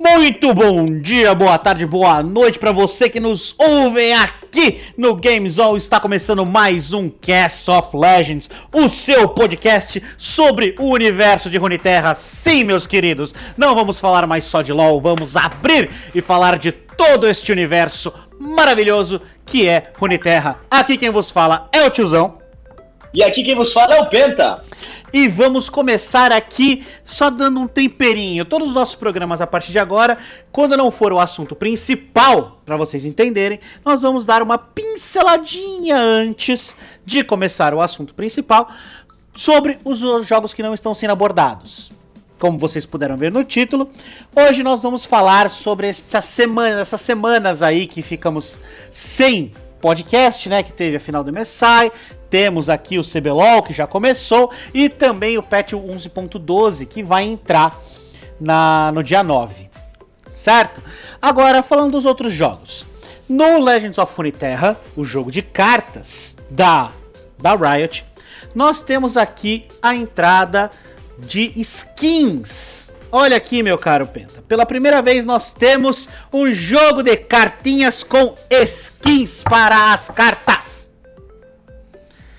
Muito bom dia, boa tarde, boa noite para você que nos ouve aqui no Games All. Está começando mais um Cast of Legends, o seu podcast sobre o universo de Runeterra. Sim, meus queridos, não vamos falar mais só de LoL, vamos abrir e falar de todo este universo maravilhoso que é Runeterra. Aqui quem vos fala é o tiozão. E aqui quem vos fala é o Penta. E vamos começar aqui só dando um temperinho. Todos os nossos programas a partir de agora, quando não for o assunto principal, para vocês entenderem, nós vamos dar uma pinceladinha antes de começar o assunto principal sobre os jogos que não estão sendo abordados. Como vocês puderam ver no título, hoje nós vamos falar sobre essa semana, essas semanas aí que ficamos sem podcast, né, que teve a final do MSI, temos aqui o CBLOL, que já começou, e também o patch 11.12, que vai entrar na, no dia 9. Certo? Agora, falando dos outros jogos. No Legends of Runeterra, o jogo de cartas da, da Riot, nós temos aqui a entrada de skins. Olha aqui, meu caro Penta. Pela primeira vez nós temos um jogo de cartinhas com skins para as cartas.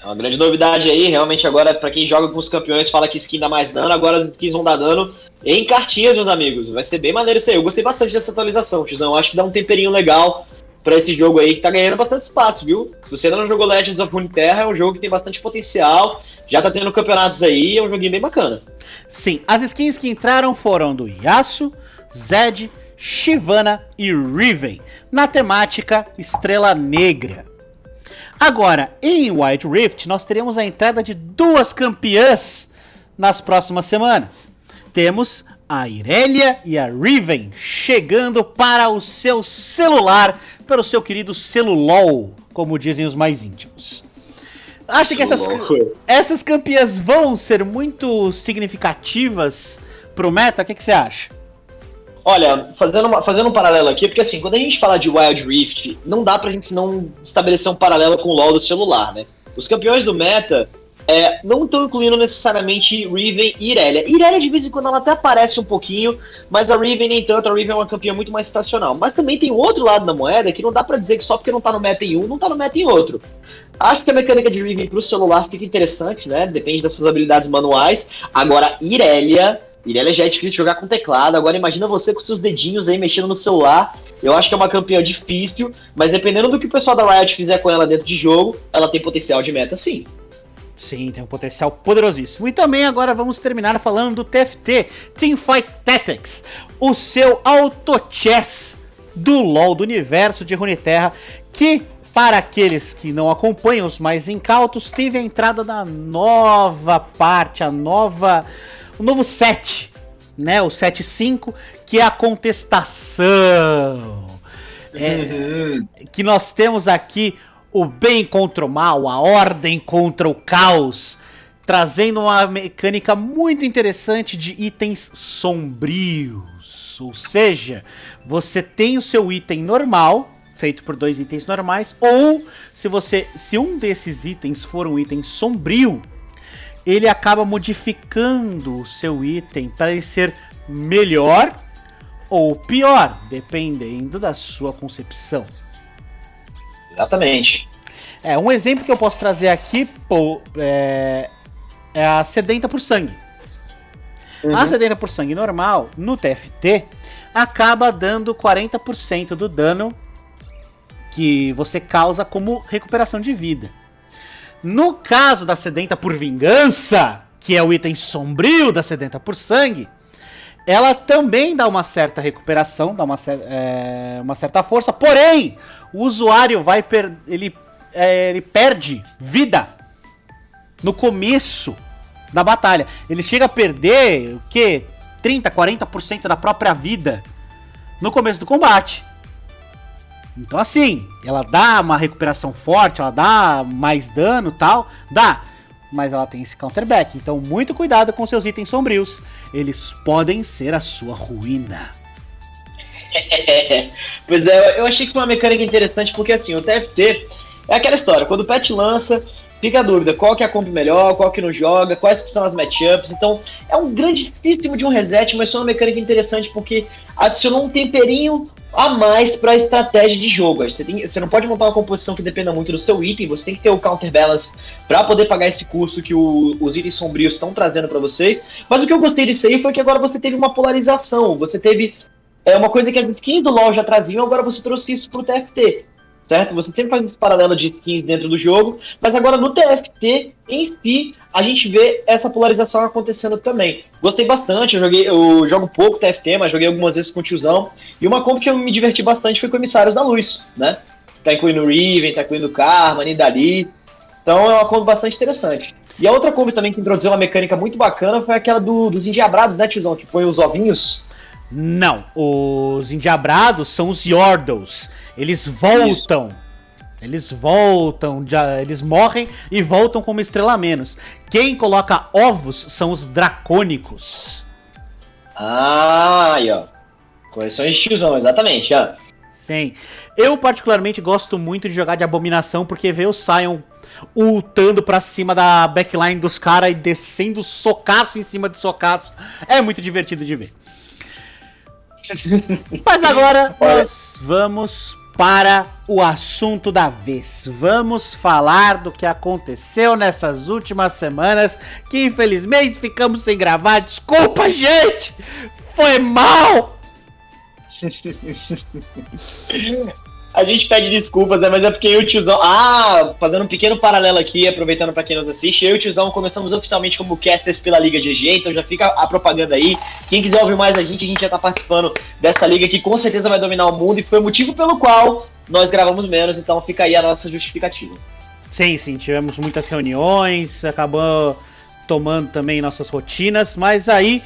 É uma grande novidade aí, realmente agora para quem joga com os campeões fala que skin dá mais dano, agora skins vão dar dano em cartinhas, meus amigos. Vai ser bem maneiro isso aí. Eu gostei bastante dessa atualização, Tizão. Acho que dá um temperinho legal para esse jogo aí que tá ganhando bastante espaço, viu? Se você ainda não jogou Legends of Runeterra, é um jogo que tem bastante potencial, já tá tendo campeonatos aí, é um joguinho bem bacana. Sim, as skins que entraram foram do Yasuo, Zed, Shivana e Riven, na temática Estrela Negra. Agora, em Wild Rift, nós teremos a entrada de duas campeãs nas próximas semanas. Temos a Irelia e a Riven chegando para o seu celular, pelo seu querido celulol, como dizem os mais íntimos. Acha que essas, essas campeãs vão ser muito significativas pro meta? O que, que você acha? Olha, fazendo, uma, fazendo um paralelo aqui, porque assim, quando a gente fala de Wild Rift, não dá pra gente não estabelecer um paralelo com o LoL do celular, né? Os campeões do meta é, não estão incluindo necessariamente Riven e Irelia. Irelia, de vez em quando, ela até aparece um pouquinho, mas a Riven nem tanto. A Riven é uma campeã muito mais estacional. Mas também tem outro lado da moeda que não dá para dizer que só porque não tá no meta em um, não tá no meta em outro. Acho que a mecânica de Riven pro celular fica interessante, né? Depende das suas habilidades manuais. Agora, Irelia Irelia já é difícil jogar com teclado. Agora imagina você com seus dedinhos aí mexendo no celular. Eu acho que é uma campeã difícil, mas dependendo do que o pessoal da Riot fizer com ela dentro de jogo, ela tem potencial de meta sim. Sim, tem um potencial poderosíssimo. E também agora vamos terminar falando do TFT, Teamfight Tactics, o seu auto chess do LoL, do universo de Runeterra, que para aqueles que não acompanham os mais incautos, teve a entrada da nova parte, a nova o novo set, né? O 7.5, que é a contestação. É, uhum. Que nós temos aqui o bem contra o mal, a ordem contra o caos, trazendo uma mecânica muito interessante de itens sombrios. Ou seja, você tem o seu item normal, feito por dois itens normais, ou se você, se um desses itens for um item sombrio, ele acaba modificando o seu item para ele ser melhor ou pior, dependendo da sua concepção. Exatamente. É, um exemplo que eu posso trazer aqui pô, é, é a sedenta por sangue. Uhum. A sedenta por sangue normal, no TFT, acaba dando 40% do dano que você causa como recuperação de vida. No caso da sedenta por vingança, que é o item sombrio da sedenta por sangue, ela também dá uma certa recuperação, dá uma, é, uma certa força, porém, o usuário vai per ele, é, ele perde vida no começo da batalha. Ele chega a perder o que? 30, 40% da própria vida no começo do combate. Então, assim, ela dá uma recuperação forte, ela dá mais dano tal, dá. Mas ela tem esse counterback. Então, muito cuidado com seus itens sombrios. Eles podem ser a sua ruína. pois é, eu achei que foi uma mecânica interessante porque assim, o TFT é aquela história, quando o patch lança, fica a dúvida, qual que é a comp melhor, qual que não joga, quais que são as matchups. Então, é um grandíssimo de um reset, mas foi uma mecânica interessante porque adicionou um temperinho a mais para a estratégia de jogo. Você, tem, você, não pode montar uma composição que dependa muito do seu item, você tem que ter o counterbalance para poder pagar esse custo que o, os itens sombrios estão trazendo para vocês. Mas o que eu gostei disso aí foi que agora você teve uma polarização, você teve é uma coisa que as skins do LoL já traziam, agora você trouxe isso pro TFT certo? Você sempre faz esse paralelo de skins dentro do jogo, mas agora no TFT em si a gente vê essa polarização acontecendo também. Gostei bastante, eu joguei, eu jogo pouco TFT, mas joguei algumas vezes com o tiozão. E uma comp que eu me diverti bastante foi com Emissários da Luz, né? Tá incluindo Riven, tá incluindo Karma, Nidali. Então é uma comp bastante interessante. E a outra comp também que introduziu uma mecânica muito bacana foi aquela do, dos endiabrados, né, tiozão? Que põe os ovinhos. Não, os endiabrados são os Yordles. Eles voltam. Isso. Eles voltam, já, eles morrem e voltam com uma estrela a menos. Quem coloca ovos são os dracônicos. Ah, aí ó. Correções de tiozão, exatamente, ó. Sim. Eu particularmente gosto muito de jogar de abominação porque ver o Sion ultando pra cima da backline dos caras e descendo socaço em cima de socaço é muito divertido de ver. Mas agora nós vamos para o assunto da vez. Vamos falar do que aconteceu nessas últimas semanas, que infelizmente ficamos sem gravar. Desculpa, gente! Foi mal! A gente pede desculpas, né? Mas é porque eu e o tiozão. Ah, fazendo um pequeno paralelo aqui, aproveitando para quem nos assiste, eu e o tiozão começamos oficialmente como casters pela Liga GG, então já fica a propaganda aí. Quem quiser ouvir mais a gente, a gente já tá participando dessa liga que com certeza vai dominar o mundo e foi o motivo pelo qual nós gravamos menos, então fica aí a nossa justificativa. Sim, sim, tivemos muitas reuniões, acabou tomando também nossas rotinas, mas aí,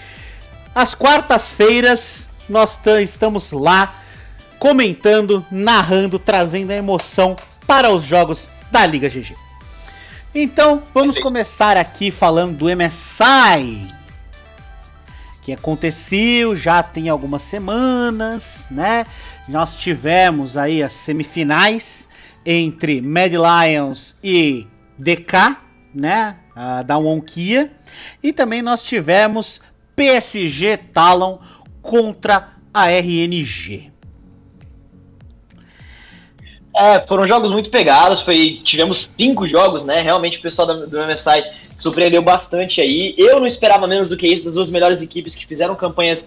às quartas-feiras, nós estamos lá comentando, narrando, trazendo a emoção para os jogos da Liga GG. Então, vamos começar aqui falando do MSI. Que aconteceu já tem algumas semanas, né? Nós tivemos aí as semifinais entre Mad Lions e DK, né? da Wonkia. E também nós tivemos PSG Talon contra a RNG. É, foram jogos muito pegados, foi, tivemos cinco jogos, né? Realmente o pessoal do, do MSI surpreendeu bastante aí. Eu não esperava menos do que isso das duas melhores equipes que fizeram campanhas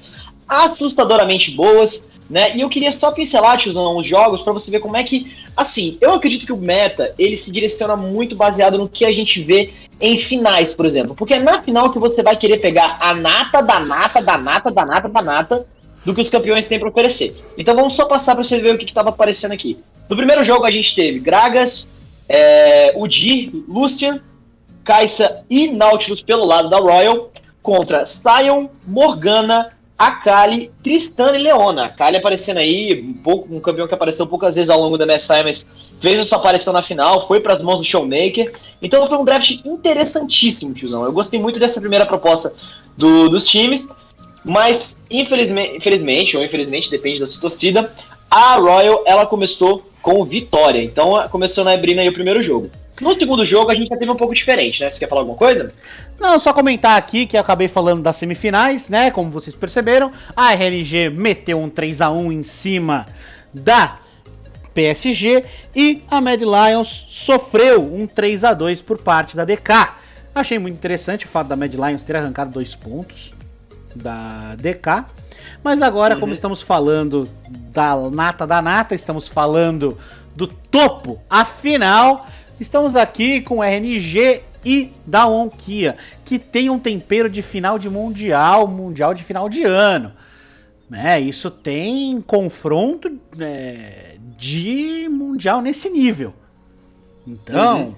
assustadoramente boas, né? E eu queria só pincelar, tiozão, os jogos para você ver como é que, assim, eu acredito que o meta, ele se direciona muito baseado no que a gente vê em finais, por exemplo. Porque é na final que você vai querer pegar a nata da nata, da nata, da nata, da nata, do que os campeões têm para oferecer. Então vamos só passar para você ver o que estava aparecendo aqui. No primeiro jogo a gente teve Gragas, é, Udir, Lucian, Kaisa e Nautilus pelo lado da Royal contra Sion, Morgana, Akali, Tristan e Leona. Akali aparecendo aí, um, pouco, um campeão que apareceu poucas vezes ao longo da MSI, mas fez a sua aparição na final, foi para as mãos do Showmaker. Então foi um draft interessantíssimo, tiozão. Eu gostei muito dessa primeira proposta do, dos times, mas infelizmente, infelizmente, ou infelizmente, depende da sua torcida, a Royal ela começou com vitória. Então começou na Ebrina aí o primeiro jogo. No segundo jogo a gente já teve um pouco diferente, né? Você quer falar alguma coisa? Não, só comentar aqui que eu acabei falando das semifinais, né? Como vocês perceberam, a RNG meteu um 3 a 1 em cima da PSG e a Mad Lions sofreu um 3 a 2 por parte da DK. Achei muito interessante o fato da Mad Lions ter arrancado dois pontos da DK. Mas agora, uhum. como estamos falando da nata da nata, estamos falando do topo, afinal, estamos aqui com RNG e da Onkia, que tem um tempero de final de mundial, mundial de final de ano. É, isso tem confronto é, de mundial nesse nível. Então, uhum.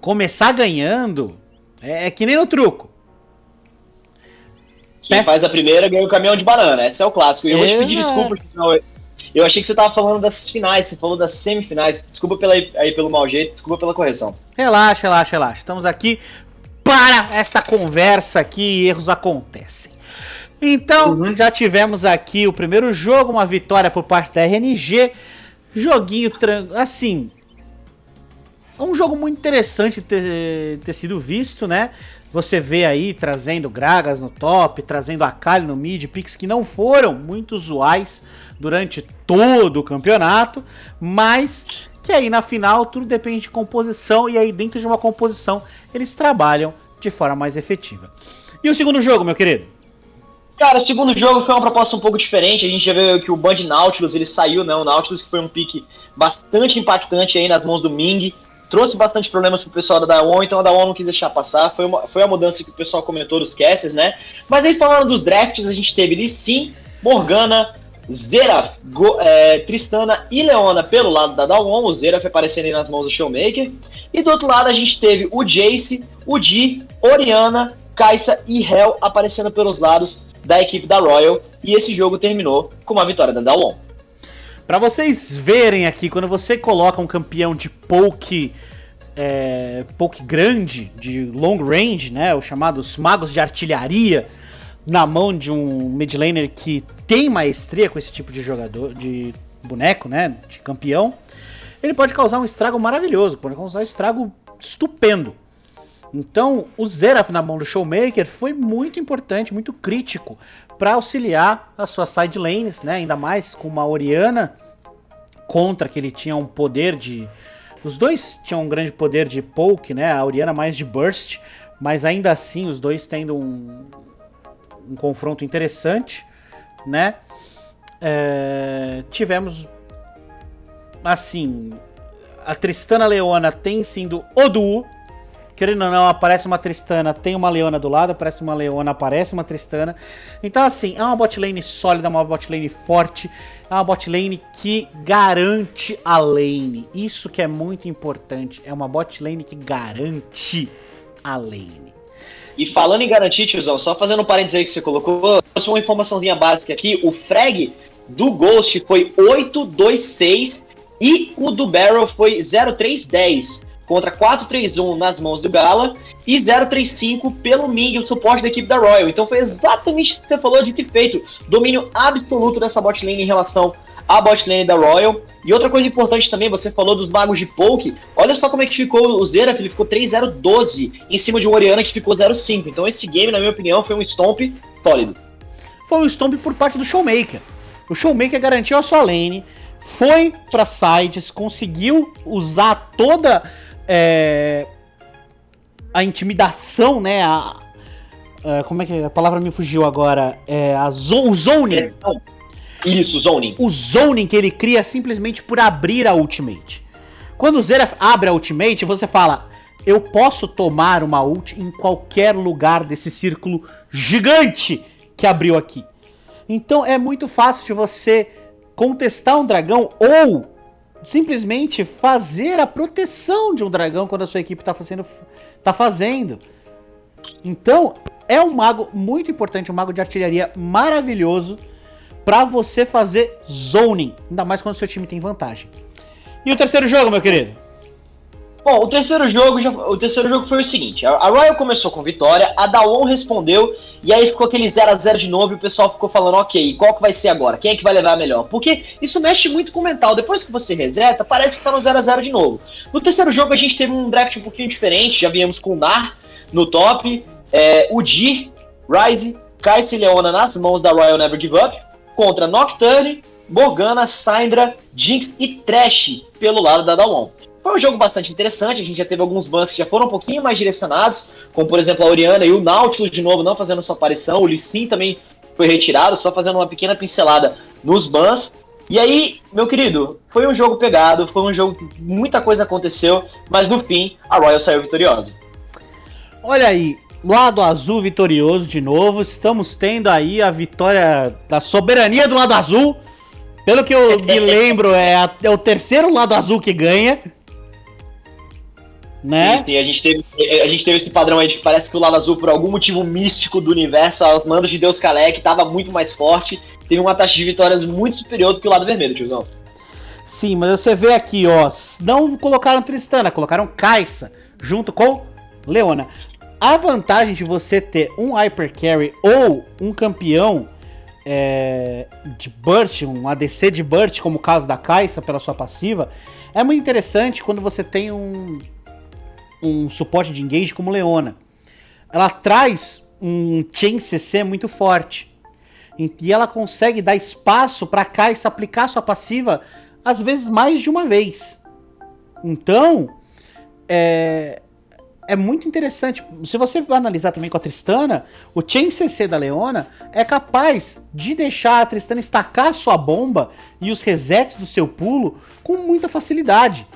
começar ganhando é, é que nem no truco. Quem faz a primeira ganha o caminhão de banana. Esse é o clássico. E eu vou te pedir desculpa, senão eu achei que você tava falando das finais, você falou das semifinais. Desculpa pela, aí pelo mau jeito, desculpa pela correção. Relaxa, relaxa, relaxa. Estamos aqui para esta conversa aqui e erros acontecem. Então, uhum. já tivemos aqui o primeiro jogo, uma vitória por parte da RNG. Joguinho assim. um jogo muito interessante ter, ter sido visto, né? Você vê aí trazendo Gragas no top, trazendo Akali no mid, picks que não foram muito usuais durante todo o campeonato, mas que aí na final tudo depende de composição e aí dentro de uma composição eles trabalham de forma mais efetiva. E o segundo jogo, meu querido? Cara, o segundo jogo foi uma proposta um pouco diferente. A gente já viu que o Band Nautilus ele saiu, né? O Nautilus que foi um pique bastante impactante aí nas mãos do Ming trouxe bastante problemas pro pessoal da Daewon, então a Daewon não quis deixar passar. Foi, uma, foi a mudança que o pessoal comentou dos castes, né? Mas aí falando dos drafts, a gente teve Lee Sin, Morgana, Zeraf, Go, é, Tristana e Leona pelo lado da Daewon, o Zeraf aparecendo aí nas mãos do Showmaker. E do outro lado a gente teve o Jace, o Di, Oriana, Kaisa e Hell aparecendo pelos lados da equipe da Royal. E esse jogo terminou com uma vitória da Daewon. Para vocês verem aqui, quando você coloca um campeão de poke, é, poke grande, de long range, né, os chamados magos de artilharia, na mão de um mid laner que tem maestria com esse tipo de jogador, de boneco, né, de campeão, ele pode causar um estrago maravilhoso, pode causar um estrago estupendo. Então, o Zeraf na mão do Showmaker foi muito importante, muito crítico para auxiliar as suas side lanes, né? Ainda mais com uma Oriana contra que ele tinha um poder de os dois tinham um grande poder de poke, né? A Oriana mais de burst, mas ainda assim os dois tendo um, um confronto interessante, né? É, tivemos assim a Tristana Leona tem sido o duo Querendo ou não, aparece uma Tristana, tem uma Leona do lado, aparece uma Leona, aparece uma Tristana. Então, assim, é uma bot lane sólida, uma bot lane forte, é uma bot lane que garante a lane. Isso que é muito importante, é uma bot lane que garante a lane. E falando em garantir, tiozão, só fazendo um parênteses aí que você colocou, só uma informaçãozinha básica aqui, o frag do Ghost foi 826 e o do Barrel foi 0310 contra 4-3-1 nas mãos do Gala e 0-3-5 pelo Ming, o suporte da equipe da Royal. Então foi exatamente o que você falou de ter feito. Domínio absoluto dessa bot lane em relação à bot lane da Royal. E outra coisa importante também, você falou dos magos de poke. Olha só como é que ficou o Zeraf, ele ficou 3-0-12 em cima de um Oriana que ficou 0-5. Então esse game, na minha opinião, foi um stomp sólido. Foi um stomp por parte do Showmaker. O Showmaker garantiu a sua lane, foi para sides, conseguiu usar toda é, a intimidação, né? A, a, como é que a palavra me fugiu agora? É a zo, o zoning. Isso, zoning. O zoning que ele cria simplesmente por abrir a ultimate. Quando o Zeraf abre a ultimate, você fala: Eu posso tomar uma ult em qualquer lugar desse círculo gigante que abriu aqui. Então é muito fácil de você contestar um dragão ou simplesmente fazer a proteção de um dragão quando a sua equipe está fazendo, tá fazendo. Então, é um mago muito importante, um mago de artilharia maravilhoso para você fazer zoning, ainda mais quando seu time tem vantagem. E o terceiro jogo, meu querido? Bom, o terceiro jogo, já, o terceiro jogo foi o seguinte: a, Royal começou com vitória, a Dawon respondeu, e aí ficou aquele 0 a 0 de novo e o pessoal ficou falando, ok, qual que vai ser agora? Quem é que vai levar melhor? Porque isso mexe muito com o mental. Depois que você reseta, parece que tá no 0 a 0 de novo. No terceiro jogo a gente teve um draft um pouquinho diferente, já viemos com o Nar no top, é, o Dir, Ryze, Kai'Sa e Leona nas mãos da Royal Never Give Up, contra Nocturne, Morgana, Syndra, Jinx e Trash pelo lado da Dawon. Foi um jogo bastante interessante, a gente já teve alguns bans que já foram um pouquinho mais direcionados, como por exemplo a Oriana e o Nautilus de novo não fazendo sua aparição, o Lee Sin também foi retirado, só fazendo uma pequena pincelada nos bans. E aí, meu querido, foi um jogo pegado, foi um jogo que muita coisa aconteceu, mas no fim a Royal saiu vitoriosa. Olha aí, lado azul vitorioso de novo, estamos tendo aí a vitória da soberania do lado azul. Pelo que eu me lembro, é, a, é o terceiro lado azul que ganha né? E, a, gente teve, a gente teve esse padrão aí de que parece que o lado azul, por algum motivo místico do universo, aos mandos de Deus Kalec, estava muito mais forte, teve uma taxa de vitórias muito superior do que o lado vermelho, tiozão. Sim, mas você vê aqui, ó, não colocaram Tristana, colocaram Kaisa junto com Leona. A vantagem de você ter um Hyper Carry ou um campeão é, de burst, um ADC de burst, como o caso da Kai'Sa pela sua passiva, é muito interessante quando você tem um, um suporte de engage como Leona. Ela traz um chain CC muito forte. E ela consegue dar espaço para Kai'Sa aplicar sua passiva às vezes mais de uma vez. Então, é, é muito interessante. Se você analisar também com a Tristana, o Chain CC da Leona é capaz de deixar a Tristana estacar sua bomba e os resets do seu pulo com muita facilidade.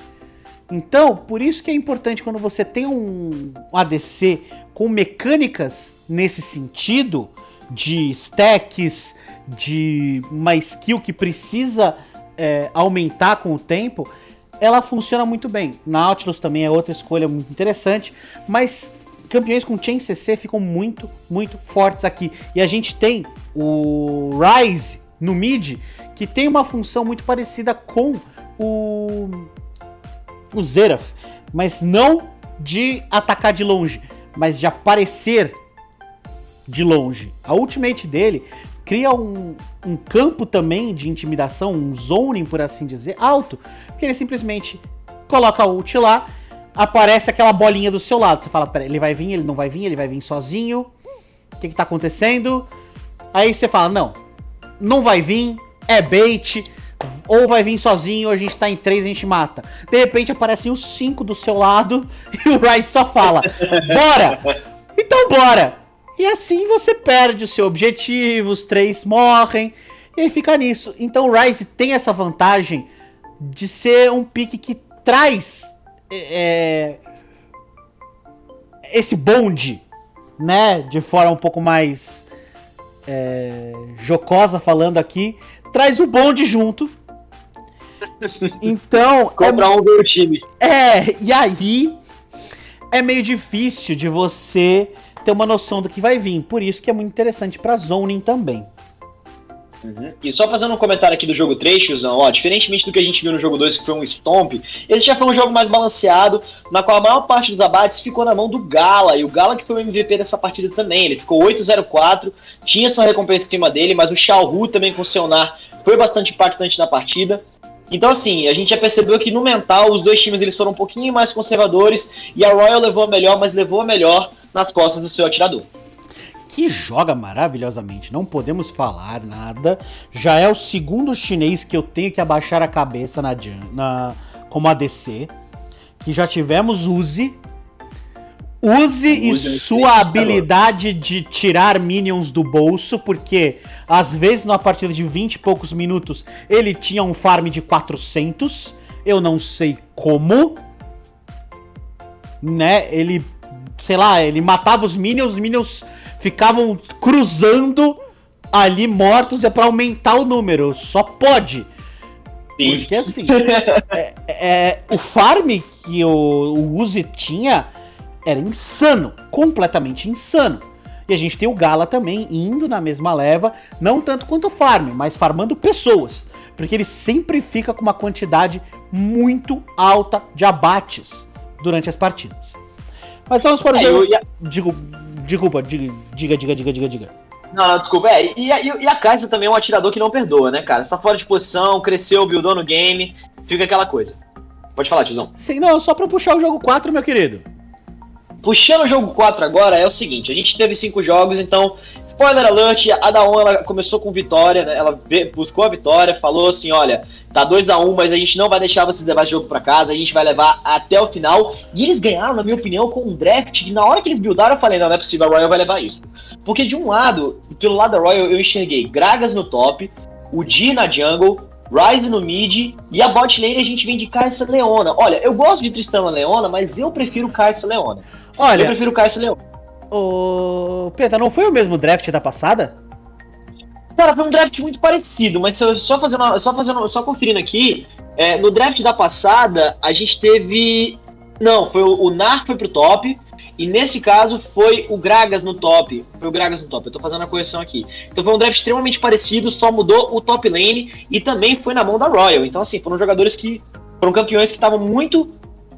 Então, por isso que é importante quando você tem um ADC com mecânicas nesse sentido, de stacks, de uma skill que precisa é, aumentar com o tempo, ela funciona muito bem. Nautilus também é outra escolha muito interessante, mas campeões com Chain CC ficam muito, muito fortes aqui. E a gente tem o Rise no mid, que tem uma função muito parecida com o, o Zeraf, mas não de atacar de longe, mas de aparecer de longe. A ultimate dele cria um, um campo também de intimidação, um zoning, por assim dizer, alto, que ele simplesmente coloca a ult lá, aparece aquela bolinha do seu lado. Você fala, ele vai vir, ele não vai vir, ele vai vir sozinho. O que, que tá acontecendo? Aí você fala, não, não vai vir, é bait, ou vai vir sozinho, ou a gente tá em três, a gente mata. De repente aparecem os cinco do seu lado e o Rice só fala, bora! Então bora! E assim você perde o seu objetivo, os três morrem, e aí fica nisso. Então o Rise tem essa vantagem de ser um pique que traz é, esse bonde, né? De forma um pouco mais é, jocosa falando aqui, traz o bonde junto. Então. Comprar é, um do time. É, e aí é meio difícil de você ter uma noção do que vai vir. Por isso que é muito interessante para zoning também. Uhum. E só fazendo um comentário aqui do jogo 3, tiozão, ó, diferentemente do que a gente viu no jogo 2, que foi um Stomp, esse já foi um jogo mais balanceado, na qual a maior parte dos abates ficou na mão do Gala, e o Gala que foi o MVP dessa partida também, ele ficou 8-0-4, tinha sua recompensa em cima dele, mas o Xiaohu também com seu Nar foi bastante impactante na partida. Então, assim, a gente já percebeu que no mental os dois times eles foram um pouquinho mais conservadores e a Royal levou a melhor, mas levou a melhor nas costas do seu atirador. Que joga maravilhosamente, não podemos falar nada. Já é o segundo chinês que eu tenho que abaixar a cabeça na, na como ADC. Que já tivemos Uzi. Use e sua habilidade de tirar minions do bolso, porque às vezes numa partida de 20 e poucos minutos ele tinha um farm de 400. Eu não sei como. Né? Ele sei lá, ele matava os minions, os minions ficavam cruzando ali mortos é para aumentar o número. Só pode. Sim. Porque assim, é, é, o farm que o, o Uzi tinha era insano, completamente insano. E a gente tem o Gala também indo na mesma leva, não tanto quanto o farm, mas farmando pessoas. Porque ele sempre fica com uma quantidade muito alta de abates durante as partidas. Mas vamos para o é, jogo. Ia... Digo, desculpa, diga, diga, diga, diga, diga. Não, não, desculpa. É, e, e, e a Kaiser também é um atirador que não perdoa, né, cara? Você tá fora de posição, cresceu, buildou no game, fica aquela coisa. Pode falar, tiozão. Sim, não, só pra puxar o jogo 4, meu querido. Puxando o jogo 4 agora, é o seguinte, a gente teve cinco jogos, então Spoiler alert, a Daon ela começou com vitória, né? Ela buscou a vitória, falou assim, olha, tá 2 a 1 um, mas a gente não vai deixar vocês levar esse jogo para casa, a gente vai levar até o final. E eles ganharam, na minha opinião, com um draft que na hora que eles buildaram eu falei, não, não é possível, a Royal vai levar isso. Porque de um lado, pelo lado da Royal, eu enxerguei Gragas no top, o Di na jungle, Ryze no mid e a bot lane a gente vem de Kai'Sa Leona. Olha, eu gosto de Tristana Leona, mas eu prefiro Kai'Sa Leona. Olha, eu prefiro Kai'Sa Leona. Ô, Penta, não foi o mesmo draft da passada? Cara, foi um draft muito parecido, mas só fazendo, só fazendo, só conferindo aqui, é, no draft da passada a gente teve, não, foi o, o Nar foi pro top e nesse caso foi o Gragas no top, foi o Gragas no top. Eu tô fazendo a correção aqui. Então foi um draft extremamente parecido, só mudou o top lane e também foi na mão da Royal. Então assim, foram jogadores que foram campeões que estavam muito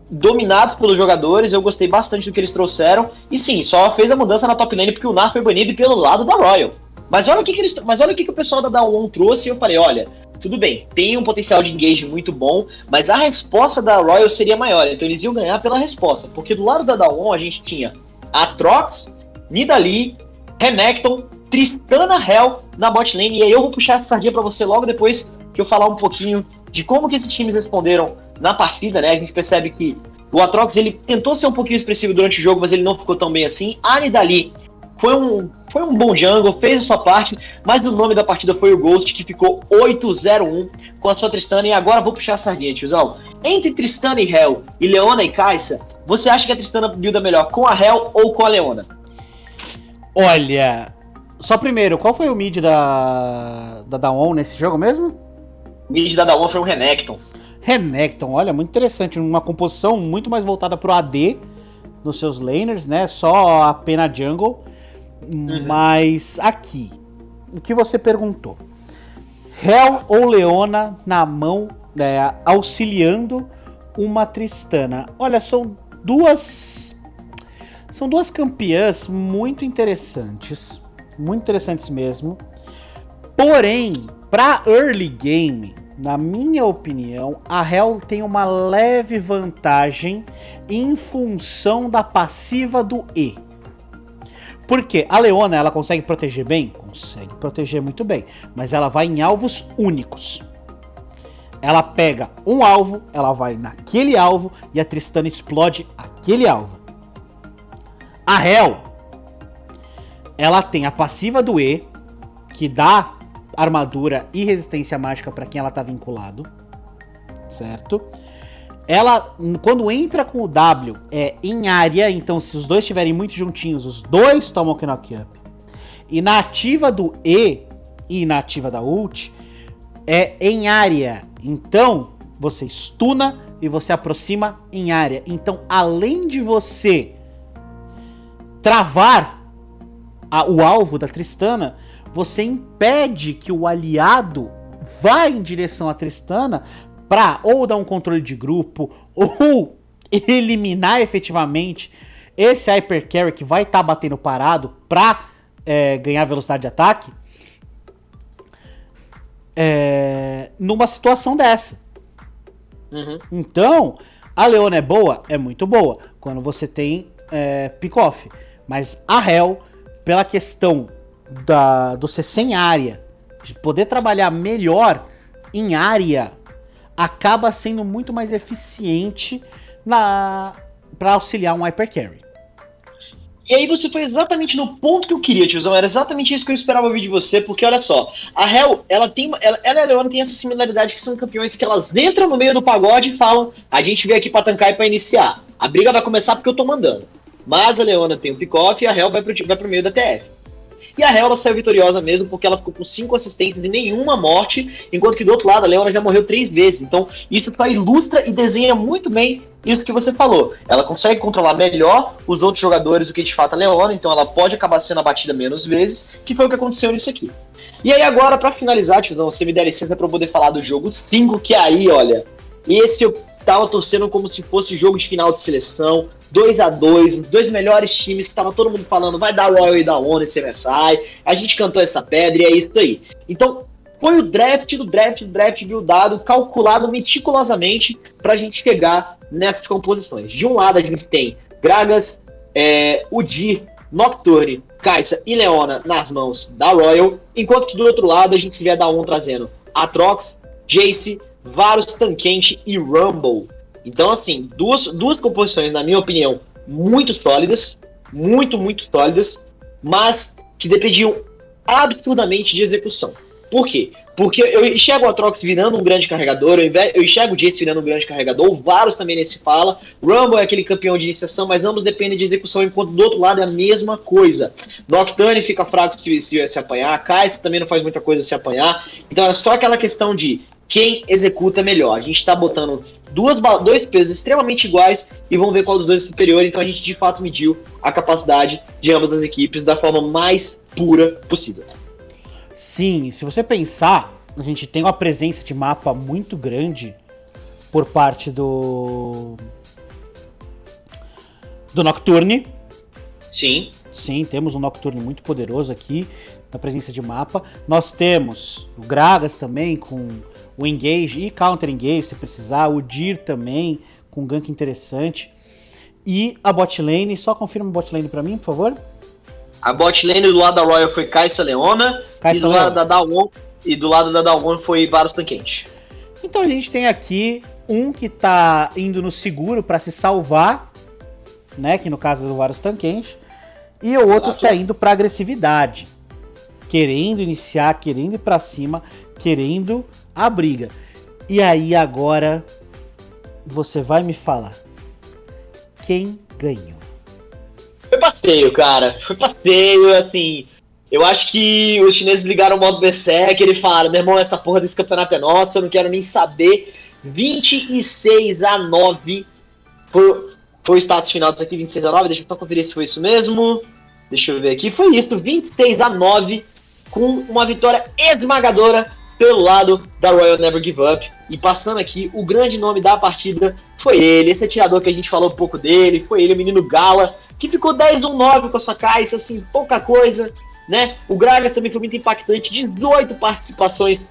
dominados pelos jogadores, eu gostei bastante do que eles trouxeram. E sim, só fez a mudança na top lane porque o Nar foi banido pelo lado da Royal. Mas olha o que, que eles, mas olha o que, que o pessoal da Dawn trouxe e eu falei, olha, tudo bem, tem um potencial de engage muito bom, mas a resposta da Royal seria maior, então eles iam ganhar pela resposta, porque do lado da Dawn a gente tinha Atrox, Nidalee, Renekton, Tristana Hell na bot lane, e aí eu vou puxar essa sardinha para você logo depois que eu falar um pouquinho de como que esses times responderam na partida, né? A gente percebe que o Atrox ele tentou ser um pouquinho expressivo durante o jogo, mas ele não ficou tão bem assim. A Nidali foi um, foi um bom jungle, fez a sua parte, mas o nome da partida foi o Ghost, que ficou 8-0-1 com a sua Tristana. E agora vou puxar a sardinha, tiozão. Entre Tristana e Hell e Leona e Kaisa, você acha que a Tristana builda melhor com a Hell ou com a Leona? Olha, só primeiro, qual foi o mid da, da Dawn nesse jogo mesmo? O mid da Dawn foi o Renekton. Renekton, olha, muito interessante. Uma composição muito mais voltada pro AD nos seus laners, né? Só a pena jungle. Uhum. Mas aqui, o que você perguntou? Hel ou Leona na mão, né, auxiliando uma Tristana? Olha, são duas. São duas campeãs muito interessantes. Muito interessantes mesmo. Porém, para early game, na minha opinião, a Hell tem uma leve vantagem em função da passiva do E. Porque a Leona ela consegue proteger bem? Consegue proteger muito bem, mas ela vai em alvos únicos. Ela pega um alvo, ela vai naquele alvo e a Tristana explode aquele alvo. A Hell ela tem a passiva do E, que dá armadura e resistência mágica para quem ela tá vinculado, certo? Ela, quando entra com o W, é em área, então se os dois estiverem muito juntinhos, os dois tomam o knock up. E na ativa do E e na ativa da ult, é em área. Então, você stuna e você aproxima em área. Então, além de você travar a, o alvo da Tristana, você impede que o aliado vá em direção a Tristana para ou dar um controle de grupo ou eliminar efetivamente esse Hyper Carry que vai estar tá batendo parado para é, ganhar velocidade de ataque é, numa situação dessa. Uhum. Então, a Leona é boa? É muito boa quando você tem é, pick-off. Mas a Hell, pela questão da, do ser sem área, de poder trabalhar melhor em área, acaba sendo muito mais eficiente na para auxiliar um hyper carry. E aí você foi exatamente no ponto que eu queria, tiozão. Era exatamente isso que eu esperava ouvir de você, porque olha só, a Hell, ela tem. Ela, ela e a Leona tem essa similaridade que são campeões que elas entram no meio do pagode e falam: a gente veio aqui pra tancar e pra iniciar. A briga vai começar porque eu tô mandando. Mas a Leona tem o pick-off e a Hell vai pro, vai pro meio da TF. E a Hell saiu vitoriosa mesmo porque ela ficou com cinco assistentes e nenhuma morte, enquanto que do outro lado a Leona já morreu três vezes. Então isso só ilustra e desenha muito bem isso que você falou. Ela consegue controlar melhor os outros jogadores do que de fato a Leona, então ela pode acabar sendo abatida menos vezes, que foi o que aconteceu nisso aqui. E aí agora, para finalizar, tiozão, você me der licença pra eu poder falar do jogo 5, que aí, olha, esse eu tava torcendo como se fosse jogo de final de seleção, 2 a 2 os dois melhores times que tava todo mundo falando, vai dar Royal e da ONU esse MSI, a gente cantou essa pedra e é isso aí. Então, foi o draft do draft do draft buildado, calculado meticulosamente pra gente chegar nessas composições. De um lado a gente tem Gragas, é, Udir, Nocturne, Kaisa e Leona nas mãos da Royal, enquanto que do outro lado a gente a da ONU trazendo Atrox, Jace, Varus, Tankente e Rumble. Então, assim, duas, duas composições, na minha opinião, muito sólidas, muito, muito sólidas, mas que dependiam absurdamente de execução. Por quê? Porque eu enxergo o Atrox virando um grande carregador, eu enxergo o Jace virando um grande carregador, o Varus também nesse fala, Rumble é aquele campeão de iniciação, mas ambos dependem de execução, enquanto do outro lado é a mesma coisa. Nocturne fica fraco se, se, se apanhar, Kais também não faz muita coisa se apanhar, então é só aquela questão de quem executa melhor. A gente está botando duas, dois pesos extremamente iguais e vamos ver qual dos dois é superior. Então a gente de fato mediu a capacidade de ambas as equipes da forma mais pura possível. Sim, se você pensar, a gente tem uma presença de mapa muito grande por parte do. do Nocturne. Sim. Sim, temos um Nocturne muito poderoso aqui. da presença de mapa. Nós temos o Gragas também com o Engage e Counter Engage se precisar, o Dir também com gank interessante. E a bot lane, só confirma a bot lane pra mim, por favor. A bot lane do lado da Royal foi Kaisa Leona Kai'Sa e do Leona. lado da Dalwon e do lado da Dalwon foi Varus Tankente. Então a gente tem aqui um que tá indo no seguro pra se salvar, né? Que no caso do Varus Tanquenche. E o outro que tá indo pra agressividade. Querendo iniciar, querendo ir pra cima, querendo a briga. E aí agora você vai me falar. Quem ganhou? Foi passeio, cara. Foi passeio, assim. Eu acho que os chineses ligaram o modo Berserk ele falaram: meu irmão, essa porra desse campeonato é nossa, eu não quero nem saber. 26 a 9 foi, foi o status final disso aqui, 26 a 9. Deixa eu só conferir se foi isso mesmo. Deixa eu ver aqui. Foi isso, 26 a 9, com uma vitória esmagadora pelo lado da Royal Never Give Up. E passando aqui, o grande nome da partida foi ele, esse atirador que a gente falou um pouco dele, foi ele, o menino Gala, que ficou 10-1-9 com a sua caixa, assim, pouca coisa, né? O Gragas também foi muito impactante, 18 participações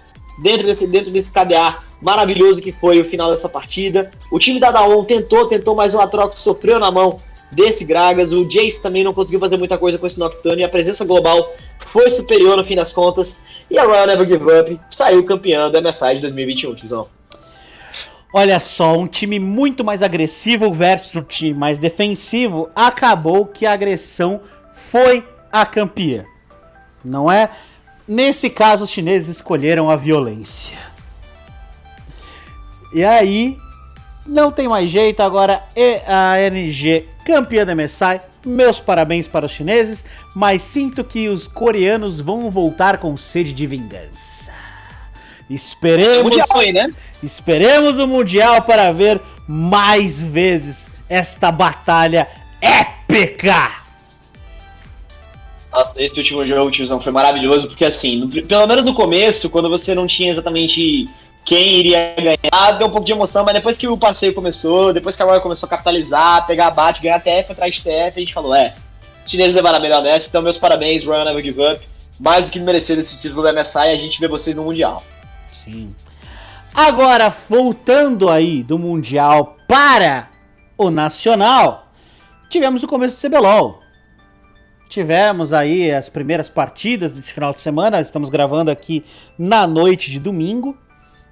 dentro desse, dentro desse KDA maravilhoso que foi o final dessa partida. O time da Daon tentou, tentou, mas o Atrox sofreu na mão desse Gragas. O Jace também não conseguiu fazer muita coisa com esse Nocturne e a presença global foi superior no fim das contas. E a Royal Never Give Up saiu campeã do MSI de 2021, Tizão. Olha só, um time muito mais agressivo versus um time mais defensivo. Acabou que a agressão foi a campeã. Não é? Nesse caso, os chineses escolheram a violência. E aí, não tem mais jeito. Agora, e a NG campeã da MSI. Meus parabéns para os chineses. Mas sinto que os coreanos vão voltar com sede de vingança. Esperemos. Mundial aí, né? Esperemos o Mundial para ver mais vezes esta batalha épica. Esse último jogo, tiozão, foi maravilhoso, porque assim, no- pelo menos no começo, quando você não tinha exatamente quem iria ganhar, deu um pouco de emoção, mas depois que o passeio começou, depois que a Royal começou a capitalizar, pegar abate, ganhar TF atrás TF, a gente falou, é, os chineses levaram a melhor nessa, então meus parabéns, Royal Never Give Up, mais do que merecido esse título da MSI, a gente vê vocês no Mundial. Sim. Agora, voltando aí do Mundial para o Nacional, tivemos o começo do CBLOL. Tivemos aí as primeiras partidas desse final de semana. Estamos gravando aqui na noite de domingo,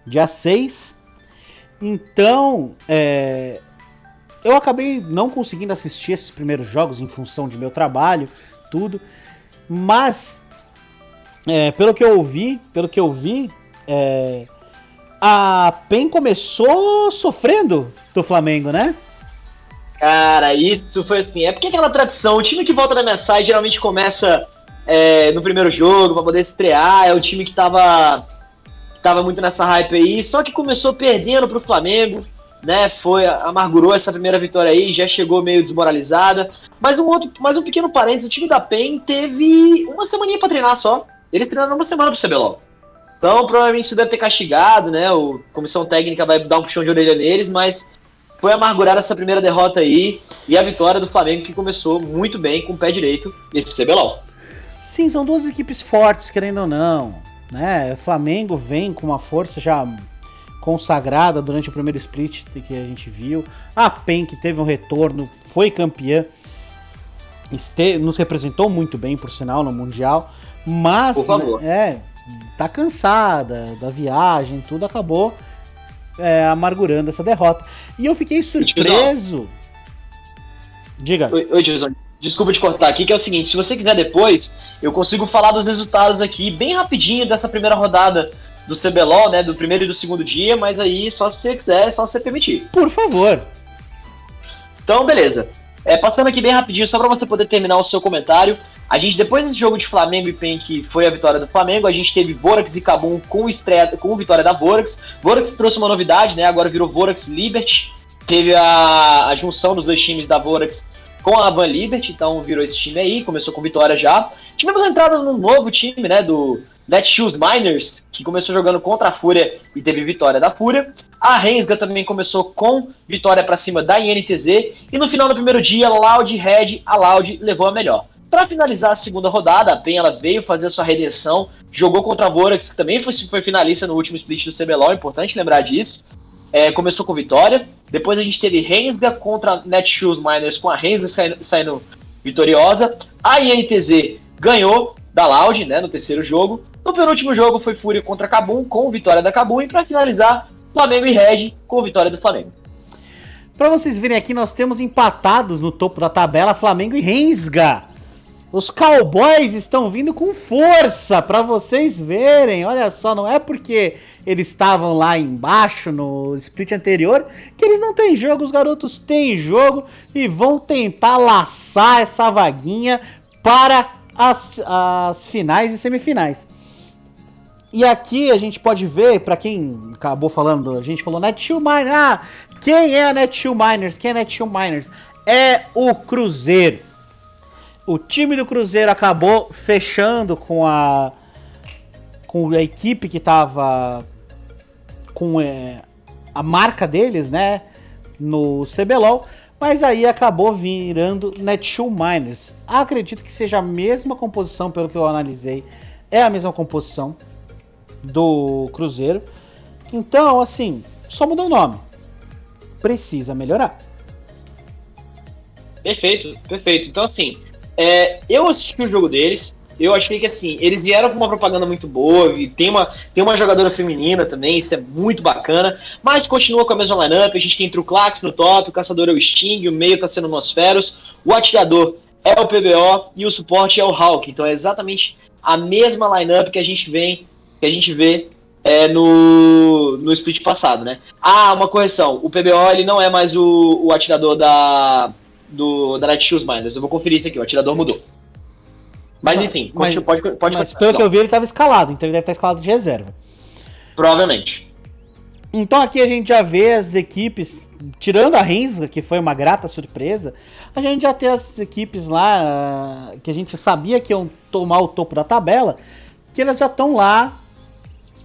dia 6. Então, é, eu acabei não conseguindo assistir esses primeiros jogos em função de meu trabalho, tudo. Mas, é, pelo que eu ouvi, pelo que eu vi, é, a PEN começou sofrendo do Flamengo, né? Cara, isso foi assim. É porque aquela tradição, o time que volta da MSI geralmente começa é, no primeiro jogo pra poder estrear. É o time que tava, tava muito nessa hype aí. Só que começou perdendo pro Flamengo, né? Foi, amargurou essa primeira vitória aí, já chegou meio desmoralizada. Mas um outro, mais um pequeno parênteses, o time da PEN teve uma semaninha pra treinar só. Eles treinaram uma semana pro CBLOL. Então, provavelmente isso deve ter castigado, né? O a comissão técnica vai dar um puxão de orelha neles, mas foi amargurada essa primeira derrota aí e a vitória do Flamengo que começou muito bem com o pé direito nesse CBLOL. Sim, são duas equipes fortes, querendo ou não. Né? O Flamengo vem com uma força já consagrada durante o primeiro split que a gente viu. A PEN, que teve um retorno, foi campeã. Este, nos representou muito bem, por sinal, no Mundial. Mas, né, é, tá cansada da viagem, tudo acabou é, amargurando essa derrota. E eu fiquei surpreso. Diga. Oi, oi desculpa te cortar aqui, que é o seguinte, se você quiser depois, eu consigo falar dos resultados aqui bem rapidinho dessa primeira rodada do CBLOL, né, do primeiro e do segundo dia, mas aí só se você quiser, só se você permitir. Por favor. Então, beleza. É, passando aqui bem rapidinho, só pra você poder terminar o seu comentário. A gente, depois desse jogo de Flamengo e PEN, que foi a vitória do Flamengo, a gente teve Vorax e Kabum com, estreia, com vitória da Vorax. Vorax trouxe uma novidade, né? Agora virou Vorax Liberty. Teve a, a junção dos dois times da Vorax com a Van Liberty, então virou esse time aí, começou com vitória já. Tivemos a entrada num novo time, né? Do Netshoes Miners, que começou jogando contra a Fúria e teve vitória da Fúria. A Rensga também começou com vitória pra cima da INTZ. E no final do primeiro dia, Loud Red, a Loud levou a melhor. Para finalizar a segunda rodada, a PEN ela veio fazer a sua redenção, jogou contra a Vorax, que também foi, foi finalista no último split do CBLOL, importante lembrar disso. É, começou com vitória, depois a gente teve Rensga contra Netshoes Miners, com a Rensga saindo, saindo vitoriosa. A INTZ ganhou da Loud, né, no terceiro jogo. No penúltimo jogo foi Fúria contra Cabum, com vitória da Cabum. E para finalizar, Flamengo e Red, com vitória do Flamengo. Para vocês verem aqui, nós temos empatados no topo da tabela Flamengo e Rensga. Os Cowboys estão vindo com força para vocês verem. Olha só, não é porque eles estavam lá embaixo no split anterior que eles não têm jogo. Os garotos têm jogo e vão tentar laçar essa vaguinha para as, as finais e semifinais. E aqui a gente pode ver, para quem acabou falando, a gente falou Netshoe Miners. Ah, quem é a Netshoe Miners? Quem é a Netshoe Miners? É o Cruzeiro. O time do Cruzeiro acabou fechando com a com a equipe que tava com é, a marca deles, né, no CBLOL, mas aí acabou virando Netshoe Miners. Acredito que seja a mesma composição, pelo que eu analisei, é a mesma composição do Cruzeiro. Então, assim, só mudou o nome. Precisa melhorar. Perfeito, perfeito. Então, assim, é, eu assisti o jogo deles. Eu achei que assim, eles vieram com uma propaganda muito boa, tem uma, tem uma jogadora feminina também, isso é muito bacana, mas continua com a mesma lineup, a gente tem Truclax no top, o caçador é o Sting, o meio tá sendo o Nosferos, o atirador é o PBO e o suporte é o Hulk, então é exatamente a mesma lineup que a gente vem que a gente vê é, no, no split passado, né? Ah, uma correção. O PBO ele não é mais o, o atirador da, do, da Netshoes Minders. Eu vou conferir isso aqui, o atirador mudou. Mas enfim, mas, pode, pode, Mas pelo que eu vi, ele estava escalado, então ele deve estar escalado de reserva. Provavelmente. Então aqui a gente já vê as equipes, tirando a Rensga, que foi uma grata surpresa, a gente já tem as equipes lá que a gente sabia que iam tomar o topo da tabela, que elas já estão lá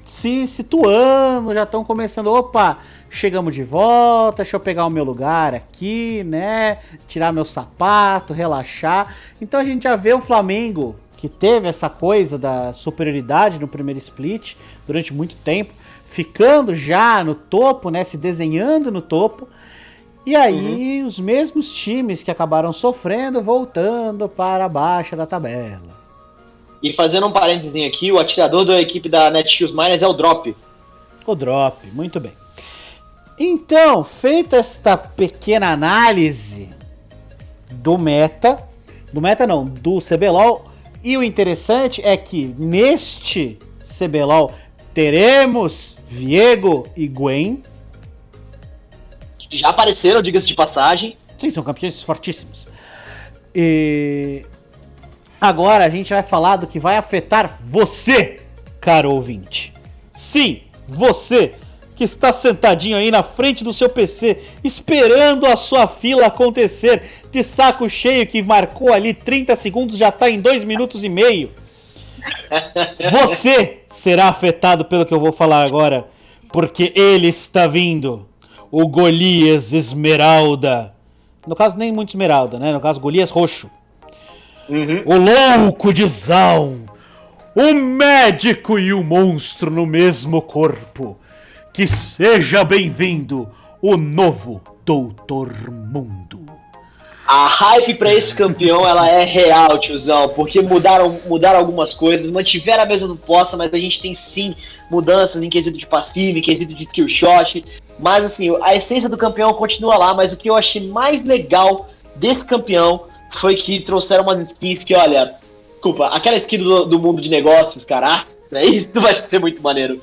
se situando, já estão começando, opa, chegamos de volta, deixa eu pegar o meu lugar aqui, né? Tirar meu sapato, relaxar. Então a gente já vê o Flamengo que teve essa coisa da superioridade no primeiro split durante muito tempo, ficando já no topo, né, se desenhando no topo. E aí uhum. os mesmos times que acabaram sofrendo voltando para a baixa da tabela. E fazendo um parênteses aqui, o atirador da equipe da Netshoes Miners é o Drop. O Drop, muito bem. Então, feita esta pequena análise do meta, do meta não, do CBLOL, e o interessante é que neste CBLOL teremos Viego e Gwen. Que já apareceram, diga-se de passagem. Sim, são campeões fortíssimos. E Agora a gente vai falar do que vai afetar você, caro ouvinte. Sim, você que está sentadinho aí na frente do seu PC, esperando a sua fila acontecer, de saco cheio que marcou ali 30 segundos, já está em 2 minutos e meio. Você será afetado pelo que eu vou falar agora, porque ele está vindo. O Golias Esmeralda. No caso, nem muito Esmeralda, né? No caso, Golias Roxo. Uhum. O louco de Zaun. O médico e o monstro no mesmo corpo. Que seja bem-vindo o novo Doutor Mundo. A hype para esse campeão ela é real, tiozão, porque mudaram, mudaram algumas coisas, mantiveram a mesma poça, mas a gente tem sim mudanças em quesito de passivo, em quesito de skill shot. Mas assim, a essência do campeão continua lá, mas o que eu achei mais legal desse campeão foi que trouxeram umas skins que, olha, desculpa, aquela skin do, do mundo de negócios, cara, né, isso vai ser muito maneiro.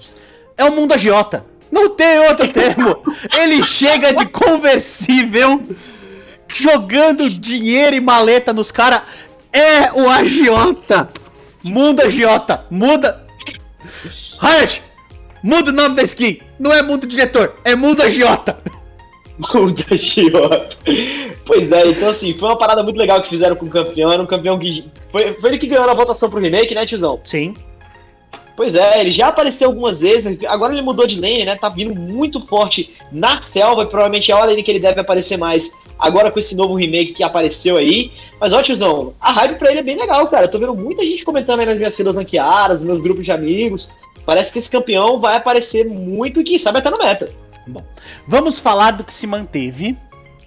É o mundo agiota. Não tem outro termo. Ele chega de conversível, jogando dinheiro e maleta nos caras. É o agiota. Mundo agiota. Muda. Riot, muda o nome da skin. Não é mundo diretor, é mundo agiota. Mundo agiota. Pois é, então assim, foi uma parada muito legal que fizeram com o campeão. Era um campeão que. Foi, foi ele que ganhou a votação pro remake, né, tiozão? Sim. Pois é, ele já apareceu algumas vezes, agora ele mudou de lane, né? Tá vindo muito forte na selva e provavelmente é a hora que ele deve aparecer mais agora com esse novo remake que apareceu aí. Mas ó, tiozão, a hype pra ele é bem legal, cara. Eu tô vendo muita gente comentando aí nas minhas filas ranqueadas, nos meus grupos de amigos. Parece que esse campeão vai aparecer muito e quem sabe até no meta. Bom, vamos falar do que se manteve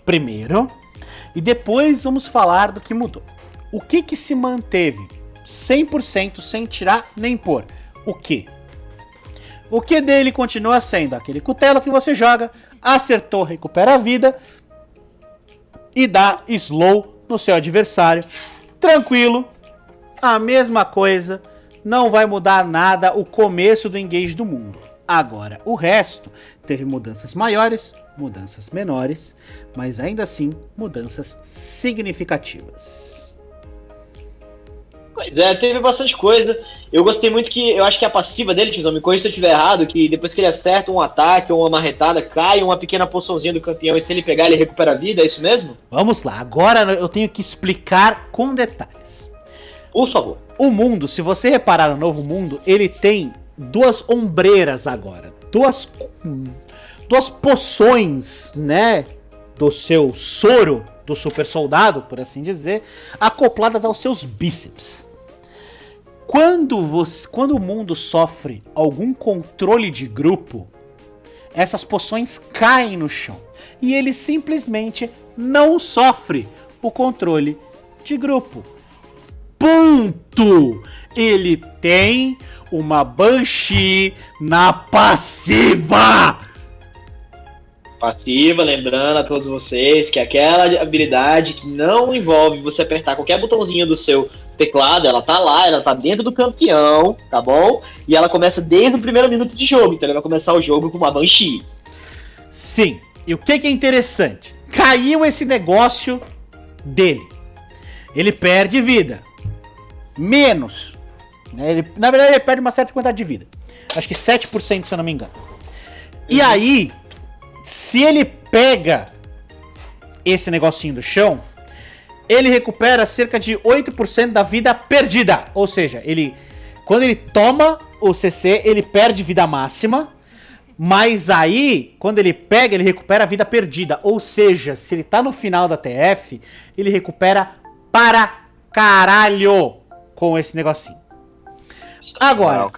primeiro e depois vamos falar do que mudou. O que que se manteve 100% sem tirar nem pôr? O que? O que dele continua sendo aquele cutelo que você joga, acertou, recupera a vida e dá slow no seu adversário. Tranquilo, a mesma coisa, não vai mudar nada o começo do engage do mundo. Agora, o resto teve mudanças maiores, mudanças menores, mas ainda assim mudanças significativas. Pois é, teve bastante coisa. Eu gostei muito que. Eu acho que a passiva dele, Tizão, me corrija se eu estiver errado, que depois que ele acerta um ataque ou uma marretada, cai uma pequena poçãozinha do campeão e se ele pegar, ele recupera a vida, é isso mesmo? Vamos lá, agora eu tenho que explicar com detalhes. Por favor. O mundo, se você reparar no novo mundo, ele tem duas ombreiras agora. Duas. Duas poções, né? Do seu soro do super soldado, por assim dizer, acopladas aos seus bíceps. Quando, você, quando o mundo sofre algum controle de grupo, essas poções caem no chão e ele simplesmente não sofre o controle de grupo. Ponto! Ele tem uma Banshee na passiva! Passiva, lembrando a todos vocês que aquela habilidade que não envolve você apertar qualquer botãozinho do seu teclado, ela tá lá, ela tá dentro do campeão, tá bom? E ela começa desde o primeiro minuto de jogo, então ele vai começar o jogo com uma Banshee. Sim, e o que, que é interessante? Caiu esse negócio dele. Ele perde vida. Menos. Né? Ele, na verdade, ele perde uma certa quantidade de vida. Acho que 7%, se eu não me engano. E uhum. aí, se ele pega esse negocinho do chão, ele recupera cerca de 8% da vida perdida. Ou seja, ele quando ele toma o CC, ele perde vida máxima. Mas aí, quando ele pega, ele recupera a vida perdida. Ou seja, se ele tá no final da TF, ele recupera para caralho com esse negocinho. Agora,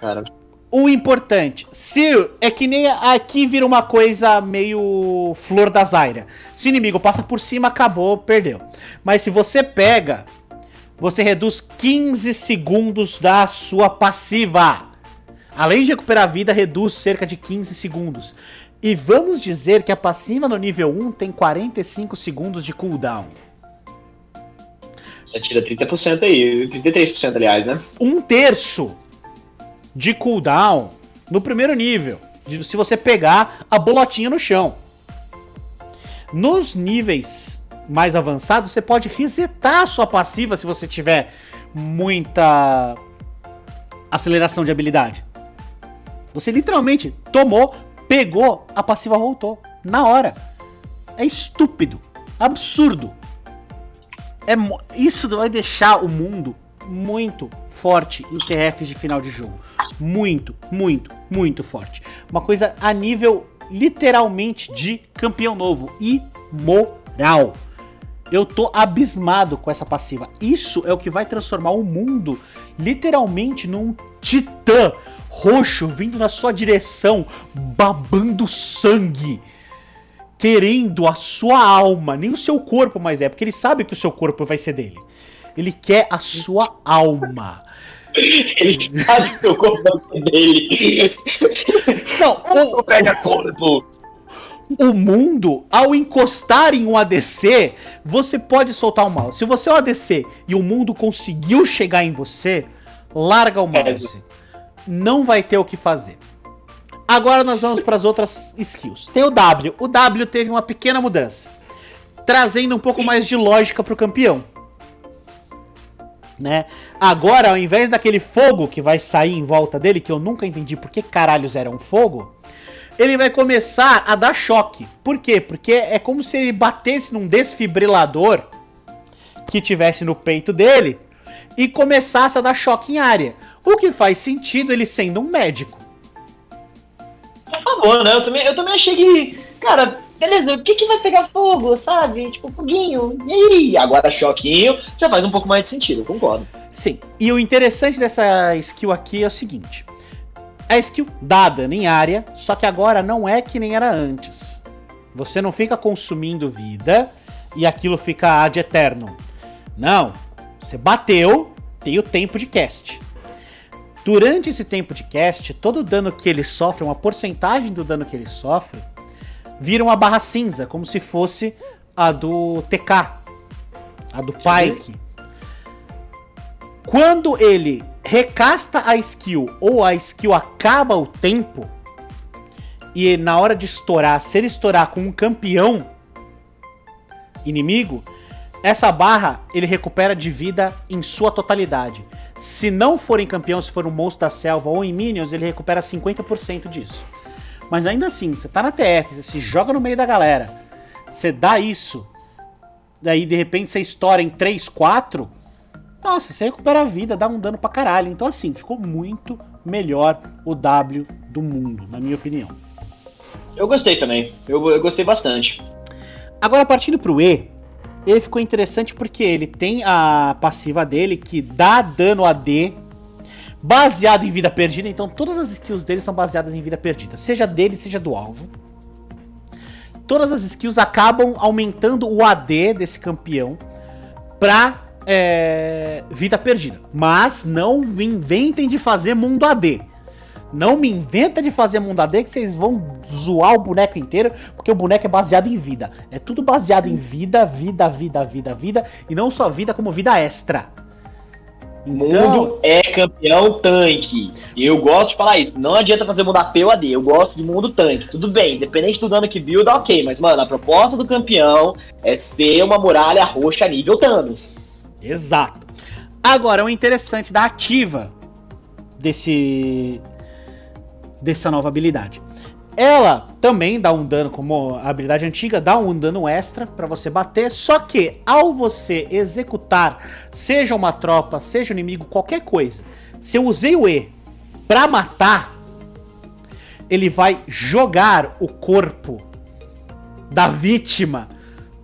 o importante, se é que nem aqui vira uma coisa meio flor da zaira. Se o inimigo passa por cima, acabou, perdeu. Mas se você pega, você reduz 15 segundos da sua passiva. Além de recuperar a vida, reduz cerca de 15 segundos. E vamos dizer que a passiva no nível 1 tem 45 segundos de cooldown. Já tira 30% aí, 33% aliás, né? Um terço de cooldown no primeiro nível. De, se você pegar a bolotinha no chão. Nos níveis mais avançados, você pode resetar a sua passiva se você tiver muita aceleração de habilidade. Você literalmente tomou, pegou, a passiva voltou. Na hora. É estúpido. Absurdo. É, isso vai deixar o mundo muito forte em TFs de final de jogo. Muito, muito, muito forte. Uma coisa a nível literalmente de campeão novo e moral. Eu tô abismado com essa passiva. Isso é o que vai transformar o mundo literalmente num titã roxo vindo na sua direção, babando sangue, querendo a sua alma, nem o seu corpo mais é, porque ele sabe que o seu corpo vai ser dele. Ele quer a sua alma. Ele sabe que o corpo dele. Não, o, pega corpo. O mundo, ao encostar em um ADC, você pode soltar o mouse. Se você é um ADC e o mundo conseguiu chegar em você, larga o mouse. Não vai ter o que fazer. Agora nós vamos para as outras skills. Tem o W. O W teve uma pequena mudança, trazendo um pouco mais de lógica para o campeão né? Agora, ao invés daquele fogo que vai sair em volta dele, que eu nunca entendi por que caralhos era um fogo, ele vai começar a dar choque. Por quê? Porque é como se ele batesse num desfibrilador que tivesse no peito dele e começasse a dar choque em área. O que faz sentido ele sendo um médico. Por favor, né? Eu também, eu também achei que, cara, beleza, o que que vai pegar fogo, sabe? Tipo, foguinho, e aí? Agora choquinho já faz um pouco mais de sentido, concordo. Sim, e o interessante dessa skill aqui é o seguinte. A skill dá dano em área, só que agora não é que nem era antes. Você não fica consumindo vida e aquilo fica ad eterno. Não, você bateu, tem o tempo de cast. Durante esse tempo de cast, todo o dano que ele sofre, uma porcentagem do dano que ele sofre, vira uma barra cinza, como se fosse a do TK, a do Pike. Quando ele recasta a skill ou a skill acaba o tempo, e na hora de estourar, se ele estourar com um campeão inimigo, essa barra ele recupera de vida em sua totalidade. Se não for em campeão, se for um monstro da selva ou em minions, ele recupera 50% disso. Mas ainda assim, você tá na TF, você se joga no meio da galera, você dá isso, daí de repente você estoura em 3, 4, nossa, você recupera a vida, dá um dano pra caralho. Então assim, ficou muito melhor o W do mundo, na minha opinião. Eu gostei também, eu, eu gostei bastante. Agora partindo pro E, ele ficou interessante porque ele tem a passiva dele que dá dano AD baseado em vida perdida. Então todas as skills dele são baseadas em vida perdida, seja dele, seja do alvo. Todas as skills acabam aumentando o AD desse campeão pra é, vida perdida. Mas não me inventem de fazer mundo AD. Não me inventa de fazer mundo AD que vocês vão zoar o boneco inteiro, porque o boneco é baseado em vida. É tudo baseado em vida, vida, vida, vida, vida, e não só vida, como vida extra. Então... Mundo é campeão tanque. Eu gosto de falar isso. Não adianta fazer mundo AP ou AD. Eu gosto de mundo tanque. Tudo bem, independente do dano que build, ok. Mas, mano, a proposta do campeão é ser uma muralha roxa nível Thanos. Exato. Agora, o interessante da ativa desse dessa nova habilidade. Ela também dá um dano, como a habilidade antiga, dá um dano extra para você bater. Só que ao você executar, seja uma tropa, seja um inimigo, qualquer coisa, se eu usei o E para matar, ele vai jogar o corpo da vítima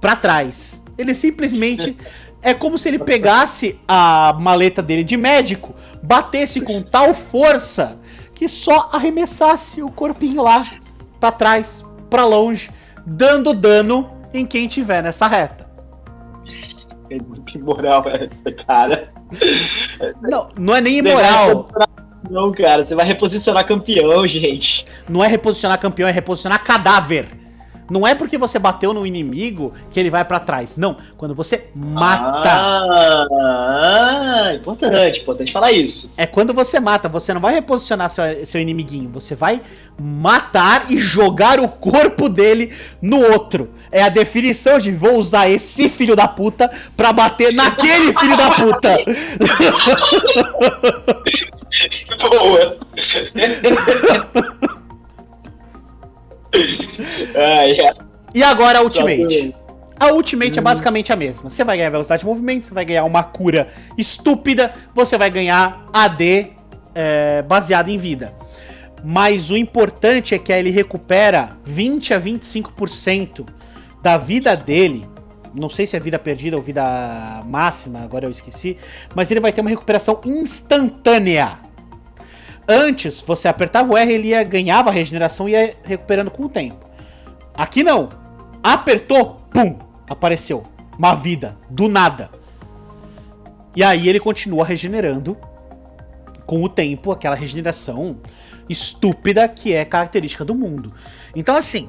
para trás. Ele simplesmente é como se ele pegasse a maleta dele de médico, batesse com tal força que só arremessasse o corpinho lá para trás, para longe, dando dano em quem tiver nessa reta. Que moral é essa, cara? Não, não é nem imoral. Não, cara, você vai reposicionar campeão, gente. Não é reposicionar campeão, é reposicionar cadáver. Não é porque você bateu no inimigo que ele vai para trás. Não, quando você mata. Ah, importante, importante falar isso. É quando você mata, você não vai reposicionar seu, seu inimiguinho, você vai matar e jogar o corpo dele no outro. É a definição de vou usar esse filho da puta pra bater naquele filho da puta. Boa. E agora a Ultimate. A Ultimate é hum. basicamente a mesma. Você vai ganhar velocidade de movimento, você vai ganhar uma cura estúpida, você vai ganhar AD é, baseado em vida. Mas o importante é que ele recupera 20 a 25% da vida dele. Não sei se é vida perdida ou vida máxima, agora eu esqueci. Mas ele vai ter uma recuperação instantânea. Antes, você apertava o R, ele ia, ganhava a regeneração e ia recuperando com o tempo. Aqui não. Apertou, pum, apareceu. Uma vida, do nada. E aí ele continua regenerando com o tempo, aquela regeneração estúpida que é característica do mundo. Então, assim,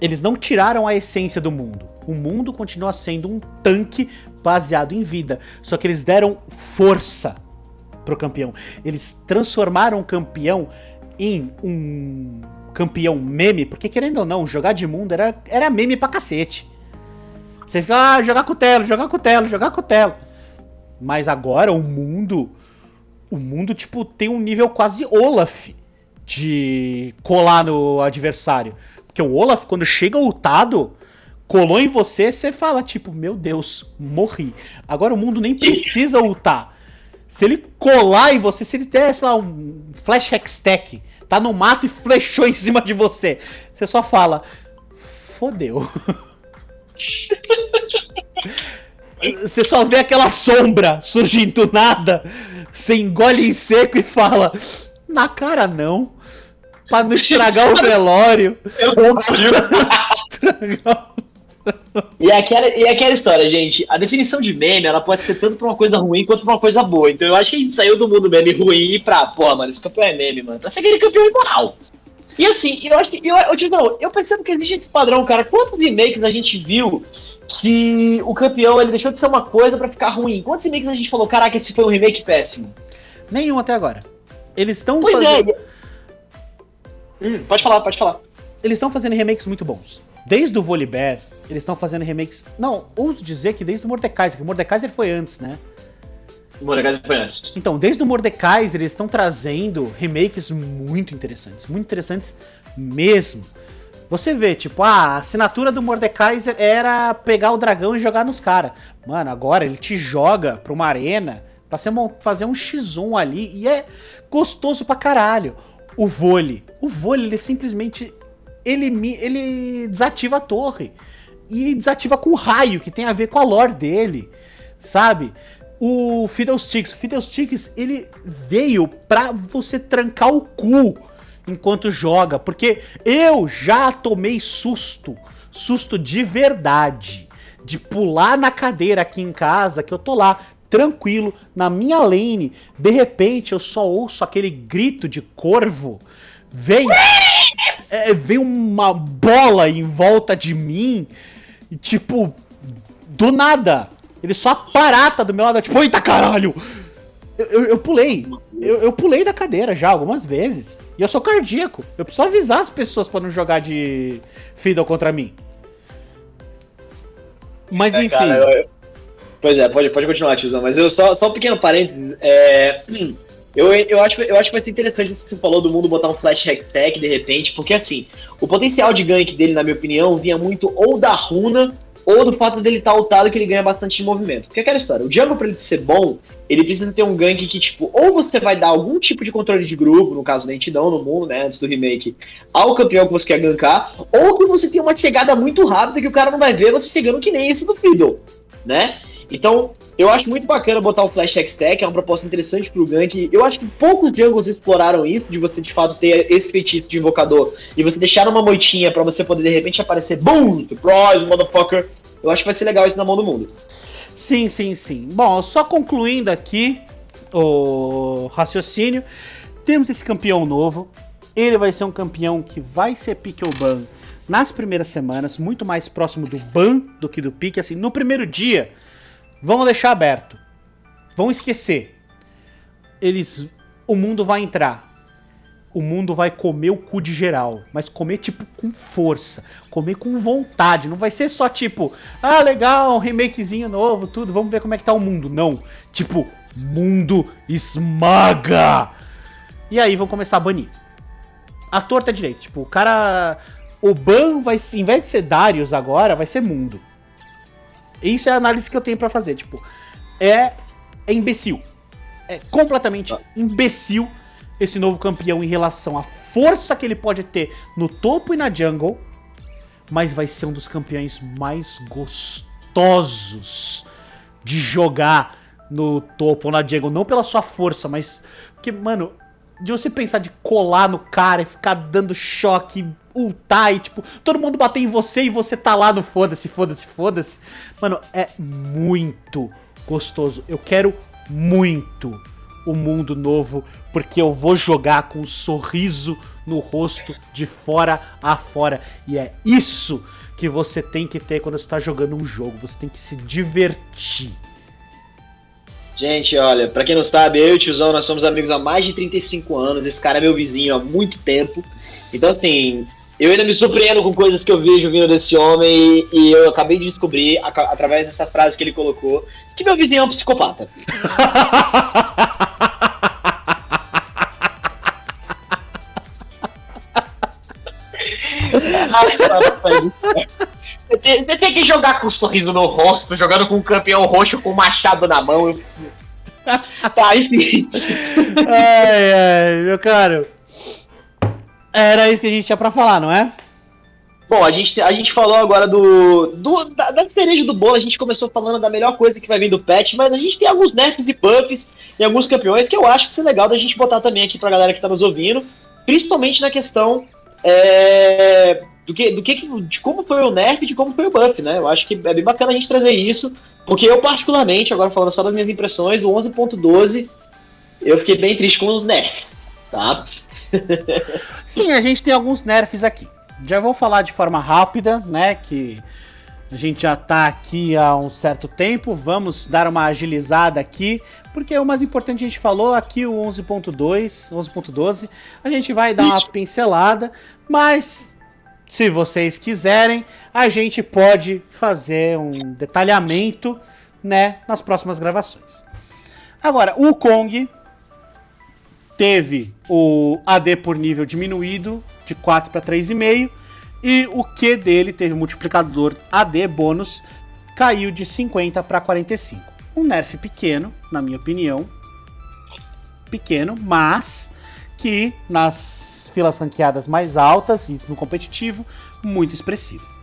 eles não tiraram a essência do mundo. O mundo continua sendo um tanque baseado em vida. Só que eles deram força pro campeão. Eles transformaram o campeão em um campeão meme, porque querendo ou não, jogar de mundo era, era meme pra cacete. Você fica, ah, jogar cutelo, jogar cutelo, jogar cutelo. Mas agora o mundo. O mundo, tipo, tem um nível quase Olaf de colar no adversário. Porque o Olaf, quando chega ultado, colou em você, você fala, tipo, meu Deus, morri. Agora o mundo nem precisa ultar. Se ele colar em você, se ele der, sei lá, um flash hextech, tá no mato e flechou em cima de você, você só fala fodeu. Você só vê aquela sombra surgindo do nada, você engole em seco e fala: Na cara não. Pra não estragar o velório. Eu não estragar e é, aquela, e é aquela história, gente. A definição de meme, ela pode ser tanto pra uma coisa ruim quanto pra uma coisa boa. Então eu acho que a gente saiu do mundo meme ruim pra, pô, mano, esse campeão é meme, mano. Pra ser aquele campeão imoral. E assim, eu acho que. Eu, eu, eu, eu percebo que existe esse padrão, cara. Quantos remakes a gente viu que o campeão ele deixou de ser uma coisa para ficar ruim? Quantos remakes a gente falou, caraca, esse foi um remake péssimo? Nenhum até agora. Eles estão fazendo. É. Hum, pode falar, pode falar. Eles estão fazendo remakes muito bons. Desde o Volibear, eles estão fazendo remakes. Não, ouso dizer que desde o Mordekaiser, que o Mordekaiser foi antes, né? O Mordekaiser foi antes. Então, desde o Mordekaiser, eles estão trazendo remakes muito interessantes. Muito interessantes mesmo. Você vê, tipo, a assinatura do Mordekaiser era pegar o dragão e jogar nos caras. Mano, agora ele te joga pra uma arena pra fazer um X1 ali e é gostoso pra caralho. O vôlei. O vôlei, ele simplesmente. Ele, ele desativa a torre. E desativa com raio, que tem a ver com a lore dele. Sabe? o Fiddlesticks. O Fiddlesticks, ele veio pra você trancar o cu enquanto joga, porque eu já tomei susto, susto de verdade, de pular na cadeira aqui em casa, que eu tô lá tranquilo na minha lane, de repente eu só ouço aquele grito de corvo, vem é, vem uma bola em volta de mim e tipo do nada ele só aparata do meu lado, tipo, eita caralho! Eu, eu, eu pulei. Eu, eu, pulei da cadeira já algumas vezes. E eu sou cardíaco. Eu preciso avisar as pessoas para não jogar de Fiddle contra mim. Mas é, enfim. Cara, eu, pois é, pode, pode continuar, tiozão. Mas eu só, só um pequeno parênteses. É, eu, eu, acho, eu acho que vai ser interessante isso que você falou do mundo botar um flash hack de repente, porque assim, o potencial de gank dele, na minha opinião, vinha muito ou da runa ou do fato dele estar tá ultado que ele ganha bastante de movimento. Porque é aquela história, o jungle pra ele ser bom, ele precisa ter um gank que, tipo, ou você vai dar algum tipo de controle de grupo, no caso da lentidão no mundo, né, antes do remake, ao campeão que você quer gankar, ou que você tem uma chegada muito rápida que o cara não vai ver você chegando que nem esse do Fiddle, né? Então, eu acho muito bacana botar o Flash X-Tech, é uma proposta interessante pro gank. Eu acho que poucos jungles exploraram isso, de você de fato ter esse feitiço de invocador e você deixar uma moitinha para você poder de repente aparecer, boom, surprise, motherfucker. Eu acho que vai ser legal isso na mão do mundo. Sim, sim, sim. Bom, só concluindo aqui o raciocínio, temos esse campeão novo. Ele vai ser um campeão que vai ser pick ou ban nas primeiras semanas, muito mais próximo do ban do que do pique. Assim, no primeiro dia, Vamos deixar aberto. Vão esquecer. Eles. O mundo vai entrar. O mundo vai comer o cu de geral. Mas comer, tipo, com força. Comer com vontade. Não vai ser só tipo, ah, legal, um remakezinho novo, tudo. Vamos ver como é que tá o mundo. Não. Tipo, mundo esmaga. E aí vão começar a banir. A torta é direito. Tipo, o cara. O ban vai. Em vez de ser Darius agora, vai ser mundo. Isso é a análise que eu tenho para fazer. Tipo, é, é imbecil. É completamente ah. imbecil esse novo campeão em relação à força que ele pode ter no topo e na jungle. Mas vai ser um dos campeões mais gostosos de jogar no topo ou na jungle. Não pela sua força, mas. Porque, mano, de você pensar de colar no cara e ficar dando choque, ultar e, tipo, todo mundo bater em você e você tá lá no foda-se, foda-se, foda-se. Mano, é muito gostoso. Eu quero muito o mundo novo, porque eu vou jogar com um sorriso no rosto de fora a fora. E é isso que você tem que ter quando você tá jogando um jogo. Você tem que se divertir. Gente, olha, para quem não sabe, eu e o tiozão, nós somos amigos há mais de 35 anos. Esse cara é meu vizinho há muito tempo. Então, assim, eu ainda me surpreendo com coisas que eu vejo vindo desse homem e, e eu acabei de descobrir, a, através dessa frase que ele colocou, que meu vizinho é um psicopata. Você tem, você tem, que jogar com um sorriso no rosto, jogando com um campeão roxo com um machado na mão. tá, enfim. Ai, ai, meu caro. Era isso que a gente tinha pra falar, não é? Bom, a gente, a gente falou agora do, do da, da, cereja do bolo, a gente começou falando da melhor coisa que vai vir do patch, mas a gente tem alguns nerfs e buffs em alguns campeões que eu acho que seria legal da gente botar também aqui pra galera que tá nos ouvindo, principalmente na questão é, do que, do que, de como foi o nerf e de como foi o buff, né? Eu acho que é bem bacana a gente trazer isso, porque eu particularmente, agora falando só das minhas impressões, o 11.12, eu fiquei bem triste com os nerfs, tá? Sim, a gente tem alguns nerfs aqui. Já vou falar de forma rápida, né? Que a gente já tá aqui há um certo tempo. Vamos dar uma agilizada aqui, porque o mais importante a gente falou aqui o 11.2, 11.12. A gente vai dar uma pincelada, mas se vocês quiserem, a gente pode fazer um detalhamento, né, nas próximas gravações. Agora, o Kong teve o AD por nível diminuído de 4 para 3,5 e o Q dele teve multiplicador AD bônus caiu de 50 para 45. Um nerf pequeno, na minha opinião. Pequeno, mas que nas filas ranqueadas mais altas e no competitivo, muito expressivo.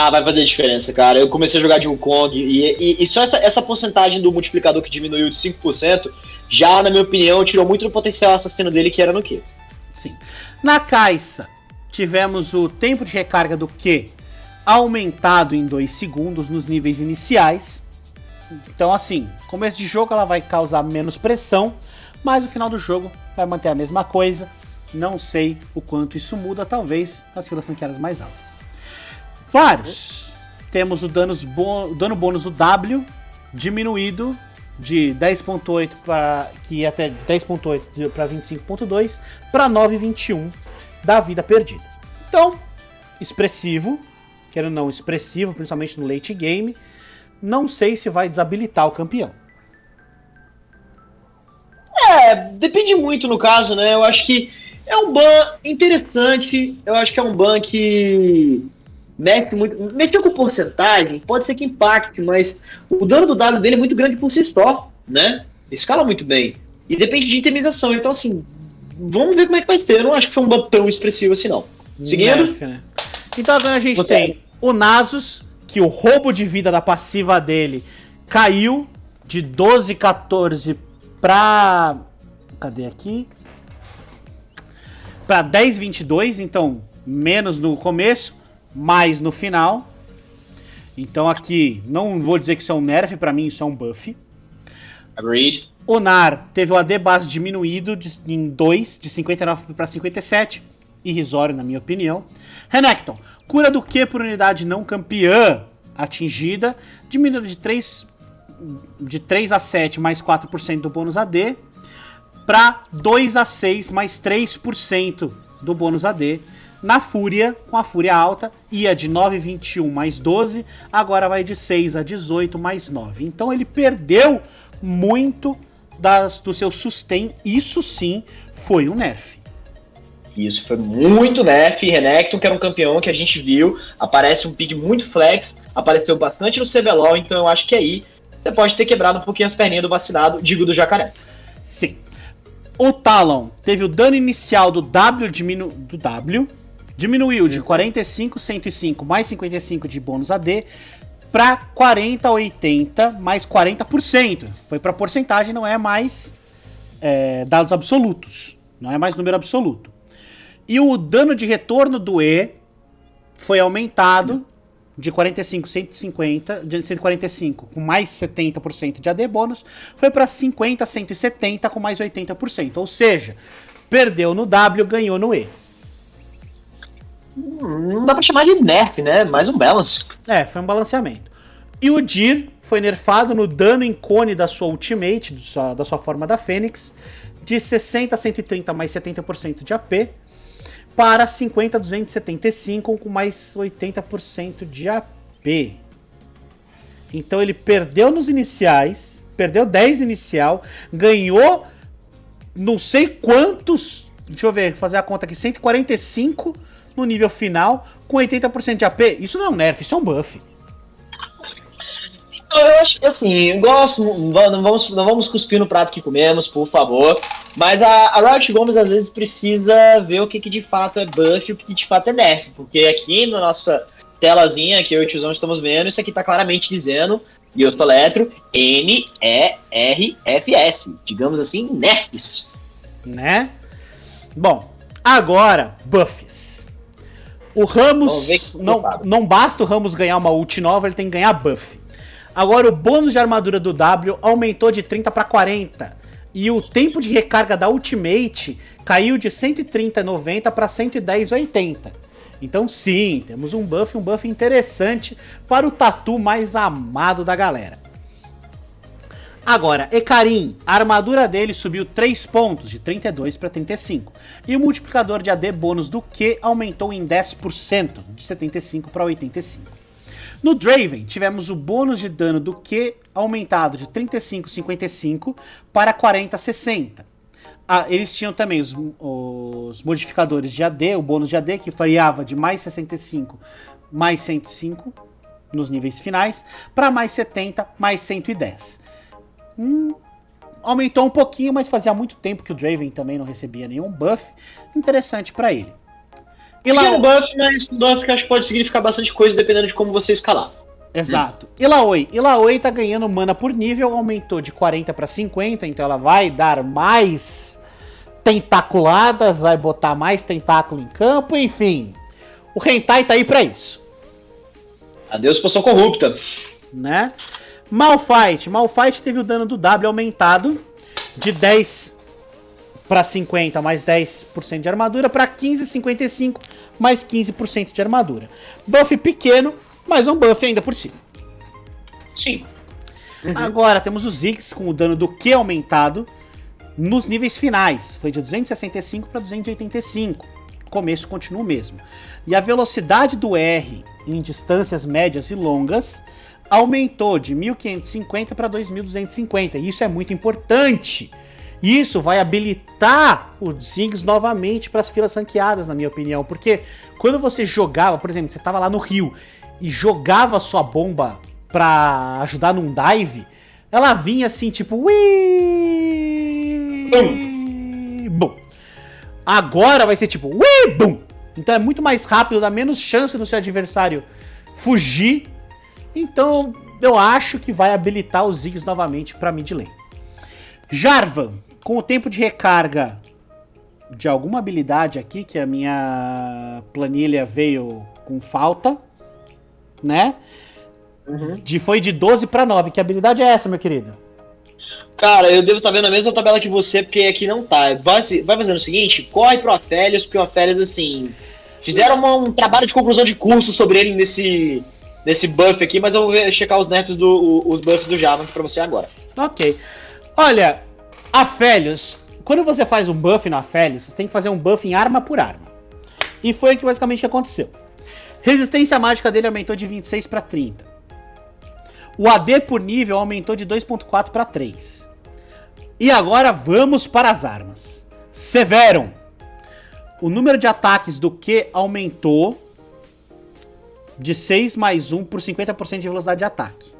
Ah, vai fazer diferença, cara. Eu comecei a jogar de Wukong e, e, e só essa, essa porcentagem do multiplicador que diminuiu de 5% já, na minha opinião, tirou muito do potencial assassino dele, que era no Q. Sim. Na Caixa, tivemos o tempo de recarga do Q aumentado em 2 segundos nos níveis iniciais. Então, assim, começo de jogo ela vai causar menos pressão, mas no final do jogo vai manter a mesma coisa. Não sei o quanto isso muda, talvez as filas ranqueadas mais altas. Vários. Temos o danos bo dano bônus do W diminuído de 10.8 para que ia até 10.8 para 25.2 para 9.21 da vida perdida. Então, expressivo, quero não expressivo, principalmente no late game. Não sei se vai desabilitar o campeão. É, depende muito no caso, né? Eu acho que é um ban interessante. Eu acho que é um ban que mexe muito. Mexeu com porcentagem, pode ser que impacte, mas o dano do W dele é muito grande por si só, né? Escala muito bem. E depende de intimidação. Então, assim, vamos ver como é que vai ser. Eu não acho que foi um ban tão expressivo assim, não. Seguindo. Nerf, né? Então agora a gente Você... tem o Nasus, que o roubo de vida da passiva dele caiu de 12, 14 pra. Cadê aqui? Pra 10, 22, então menos no começo mais no final. Então aqui, não vou dizer que isso é um nerf, para mim isso é um buff. Agreed. Onar teve o AD base diminuído de, em 2, de 59 para 57. Irrisório, na minha opinião. Renekton, cura do Q por unidade não campeã atingida, diminuído de 3, de 3 a 7 mais 4% do bônus AD, para 2 a 6 mais 3% do bônus AD na Fúria, com a Fúria alta, ia de 9,21 mais 12, agora vai de 6 a 18 mais 9. Então ele perdeu muito das, do seu sustain. Isso sim foi um nerf. Isso foi muito nerf. Renekton, que era um campeão que a gente viu, aparece um pick muito flex, apareceu bastante no CBLOL, então eu acho que aí você pode ter quebrado um pouquinho as perninhas do vacinado, digo do jacaré. Sim. O Talon teve o dano inicial do W diminu do W Diminuiu de 45, 105 mais 55 de bônus AD para 40, 80 mais 40%. Foi para porcentagem, não é mais é, dados absolutos. Não é mais número absoluto. E o dano de retorno do E foi aumentado de 45, 150, de 145 com mais 70% de AD bônus, foi para 50, 170 com mais 80%. Ou seja, perdeu no W, ganhou no E não dá pra chamar de nerf, né? Mais um balance. É, foi um balanceamento. E o Dir foi nerfado no dano em cone da sua ultimate, da sua, forma da Fênix, de 60 a 130 mais 70% de AP, para 50 a 275 com mais 80% de AP. Então ele perdeu nos iniciais, perdeu 10 no inicial, ganhou não sei quantos, deixa eu ver, fazer a conta aqui, 145 no nível final com 80% de AP. Isso não é um nerf, isso é um buff. Eu acho que assim, gosto, não vamos, não vamos cuspir no prato que comemos, por favor. Mas a, a Riot Gomes às vezes precisa ver o que, que de fato é buff e o que, que de fato é nerf. Porque aqui na nossa telazinha que eu e o tiozão estamos vendo, isso aqui tá claramente dizendo, e eu soletro, N-E-R-F-S. Digamos assim, nerfs. Né? Bom, agora, buffs. O Ramos. Não, não basta o Ramos ganhar uma ult nova, ele tem que ganhar buff. Agora, o bônus de armadura do W aumentou de 30 para 40. E o tempo de recarga da Ultimate caiu de 130,90 para 110,80. Então sim, temos um buff, um buff interessante para o tatu mais amado da galera. Agora, Ekarim, a armadura dele subiu 3 pontos, de 32 para 35. E o multiplicador de AD bônus do Q aumentou em 10%, de 75 para 85. No Draven, tivemos o bônus de dano do Q aumentado de 35,55 para 40,60. Ah, eles tinham também os, os, modificadores de AD, o bônus de AD, que variava de mais 65 mais 105 nos níveis finais, para mais 70 mais 110. Hum, aumentou um pouquinho, mas fazia muito tempo que o Draven também não recebia nenhum buff. Interessante para ele. E lá... Pequeno buff, mas um buff que acho que pode significar bastante coisa dependendo de como você escalar. Exato. Hum. Ilaoi. Ilaoi tá ganhando mana por nível, aumentou de 40 para 50, então ela vai dar mais tentaculadas, vai botar mais tentáculo em campo, enfim. O Hentai tá aí para isso. Adeus, poção corrupta. Né? Malfight. Malfight teve o dano do W aumentado de 10 para 50 mais 10% de armadura, para 15,55 mais 15% de armadura. Buff pequeno, mas um buff ainda por cima. Sim. Uhum. Agora temos os Ziggs com o dano do Q aumentado nos níveis finais. Foi de 265 para 285. O começo continua o mesmo. E a velocidade do R em distâncias médias e longas aumentou de 1550 para 2250. E isso é muito importante isso vai habilitar os Ziggs novamente para as filas ranqueadas, na minha opinião. Porque quando você jogava, por exemplo, você estava lá no rio e jogava sua bomba para ajudar num dive, ela vinha assim, tipo. Ui! Bum! Agora vai ser tipo. Ui! Bum! Então é muito mais rápido, dá menos chance do seu adversário fugir. Então eu acho que vai habilitar os Ziggs novamente para mid lane. Jarvan, com o tempo de recarga de alguma habilidade aqui, que a minha planilha veio com falta, né? Uhum. De, foi de 12 para 9. Que habilidade é essa, meu querido? Cara, eu devo estar tá vendo a mesma tabela que você, porque aqui não tá. Vai, vai fazendo o seguinte, corre pro Afélios, porque o Afélios, assim, fizeram uma, um trabalho de conclusão de curso sobre ele nesse, nesse buff aqui, mas eu vou checar os nerfs do, os buffs do Java pra você agora. Ok. Olha, Afélios, quando você faz um buff no Afélios, você tem que fazer um buff em arma por arma. E foi o que basicamente aconteceu. Resistência mágica dele aumentou de 26 para 30. O AD por nível aumentou de 2.4 para 3. E agora vamos para as armas. Severon. O número de ataques do Q aumentou de 6 mais 1 por 50% de velocidade de ataque.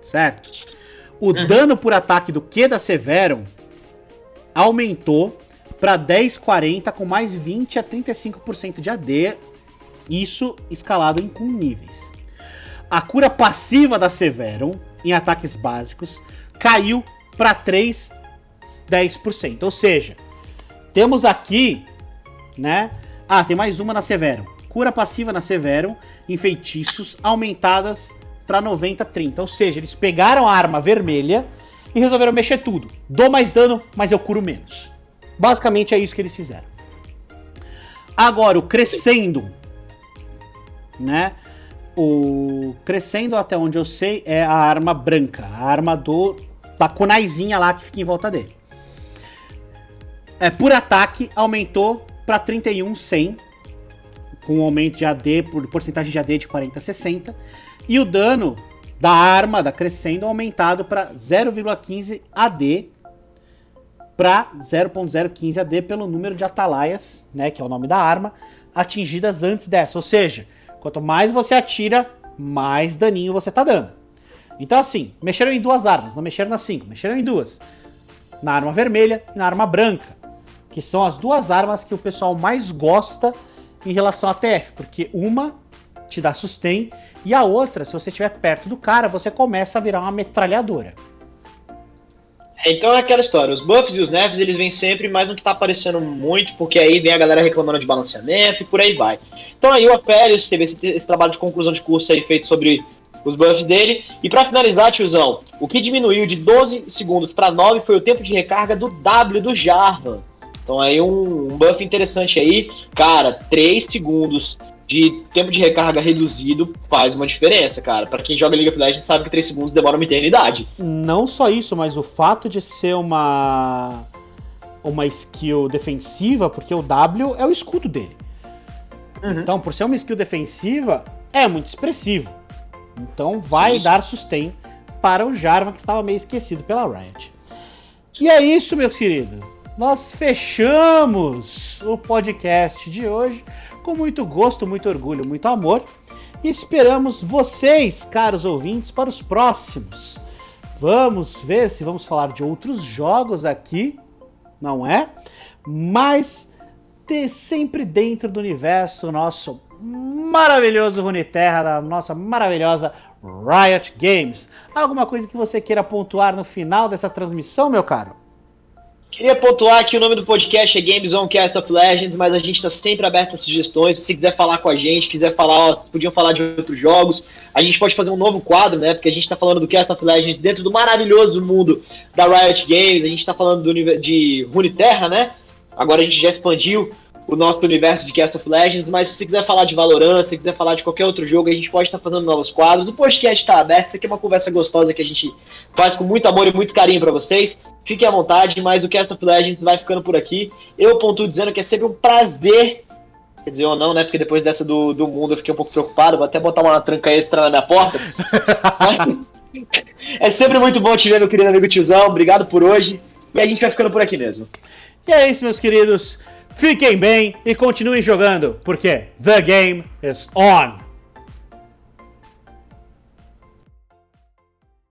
Certo? O uhum. dano por ataque do Q da Severon aumentou para 10,40 com mais 20 a 35% de AD, isso escalado em com níveis. A cura passiva da Severon em ataques básicos caiu para 3 10%. Ou seja, temos aqui, né? Ah, tem mais uma na Severon. Cura passiva na Severon em feitiços aumentadas para 90-30. Ou seja, eles pegaram a arma vermelha e resolveram mexer tudo. Dou mais dano, mas eu curo menos. Basicamente é isso que eles fizeram. Agora, o crescendo, né? O crescendo, até onde eu sei, é a arma branca, a arma do da kunaizinha lá que fica em volta dele. É, por ataque, aumentou para 31 100, com um aumento de AD, por porcentagem de AD de 40 a 60. E o dano da arma, da crescendo, aumentado para 0,15 AD para 0.015 AD pelo número de atalaias, né, que é o nome da arma, atingidas antes dessa. Ou seja, quanto mais você atira, mais daninho você tá dando. Então assim, mexeram em duas armas, não mexeram nas cinco, mexeram em duas. na arma vermelha e na arma branca, que são as duas armas que o pessoal mais gosta em relação a TF, porque uma te dá sustain e a outra, se você estiver perto do cara, você começa a virar uma metralhadora. Então é aquela história, os buffs e os nerfs eles vêm sempre, mais um que tá aparecendo muito, porque aí vem a galera reclamando de balanceamento e por aí vai. Então aí o Apelius teve esse, esse trabalho de conclusão de curso aí feito sobre os buffs dele. E para finalizar, tiozão, o que diminuiu de 12 segundos para 9 foi o tempo de recarga do W do Jarvan. Então aí um, um buff interessante aí, cara, 3 segundos de tempo de recarga reduzido faz uma diferença, cara. Para quem joga League of Legends sabe que 3 segundos demora uma eternidade. Não só isso, mas o fato de ser uma uma skill defensiva, porque o W é o escudo dele. Uhum. Então, por ser uma skill defensiva, é muito expressivo. Então vai dar sustain para o Jarvan que estava meio esquecido pela Riot. E é isso, meus queridos. Nós fechamos o podcast de hoje com muito gosto, muito orgulho, muito amor. E esperamos vocês, caros ouvintes, para os próximos. Vamos ver se vamos falar de outros jogos aqui, não é? Mas ter sempre dentro do universo nosso maravilhoso Runeterra, da nossa maravilhosa Riot Games. Alguma coisa que você queira pontuar no final dessa transmissão, meu caro? Queria pontuar que o nome do podcast é Games on Cast of Legends, mas a gente está sempre aberto a sugestões. Se quiser falar com a gente, quiser falar, ó, podiam falar de outros jogos, a gente pode fazer um novo quadro, né? Porque a gente está falando do Cast of Legends dentro do maravilhoso mundo da Riot Games, a gente está falando do, de Runeterra, né? Agora a gente já expandiu o nosso universo de Cast of Legends, mas se você quiser falar de Valorant, se quiser falar de qualquer outro jogo, a gente pode estar fazendo novos quadros. O podcast está aberto, isso aqui é uma conversa gostosa que a gente faz com muito amor e muito carinho para vocês. Fiquem à vontade, mas o Cast of Legends vai ficando por aqui. Eu pontuo dizendo que é sempre um prazer, quer dizer ou não, né? Porque depois dessa do, do mundo eu fiquei um pouco preocupado, vou até botar uma tranca extra na minha porta. é sempre muito bom te ver, meu querido amigo tiozão. Obrigado por hoje. E a gente vai ficando por aqui mesmo. E é isso, meus queridos. Fiquem bem e continuem jogando, porque the game is on!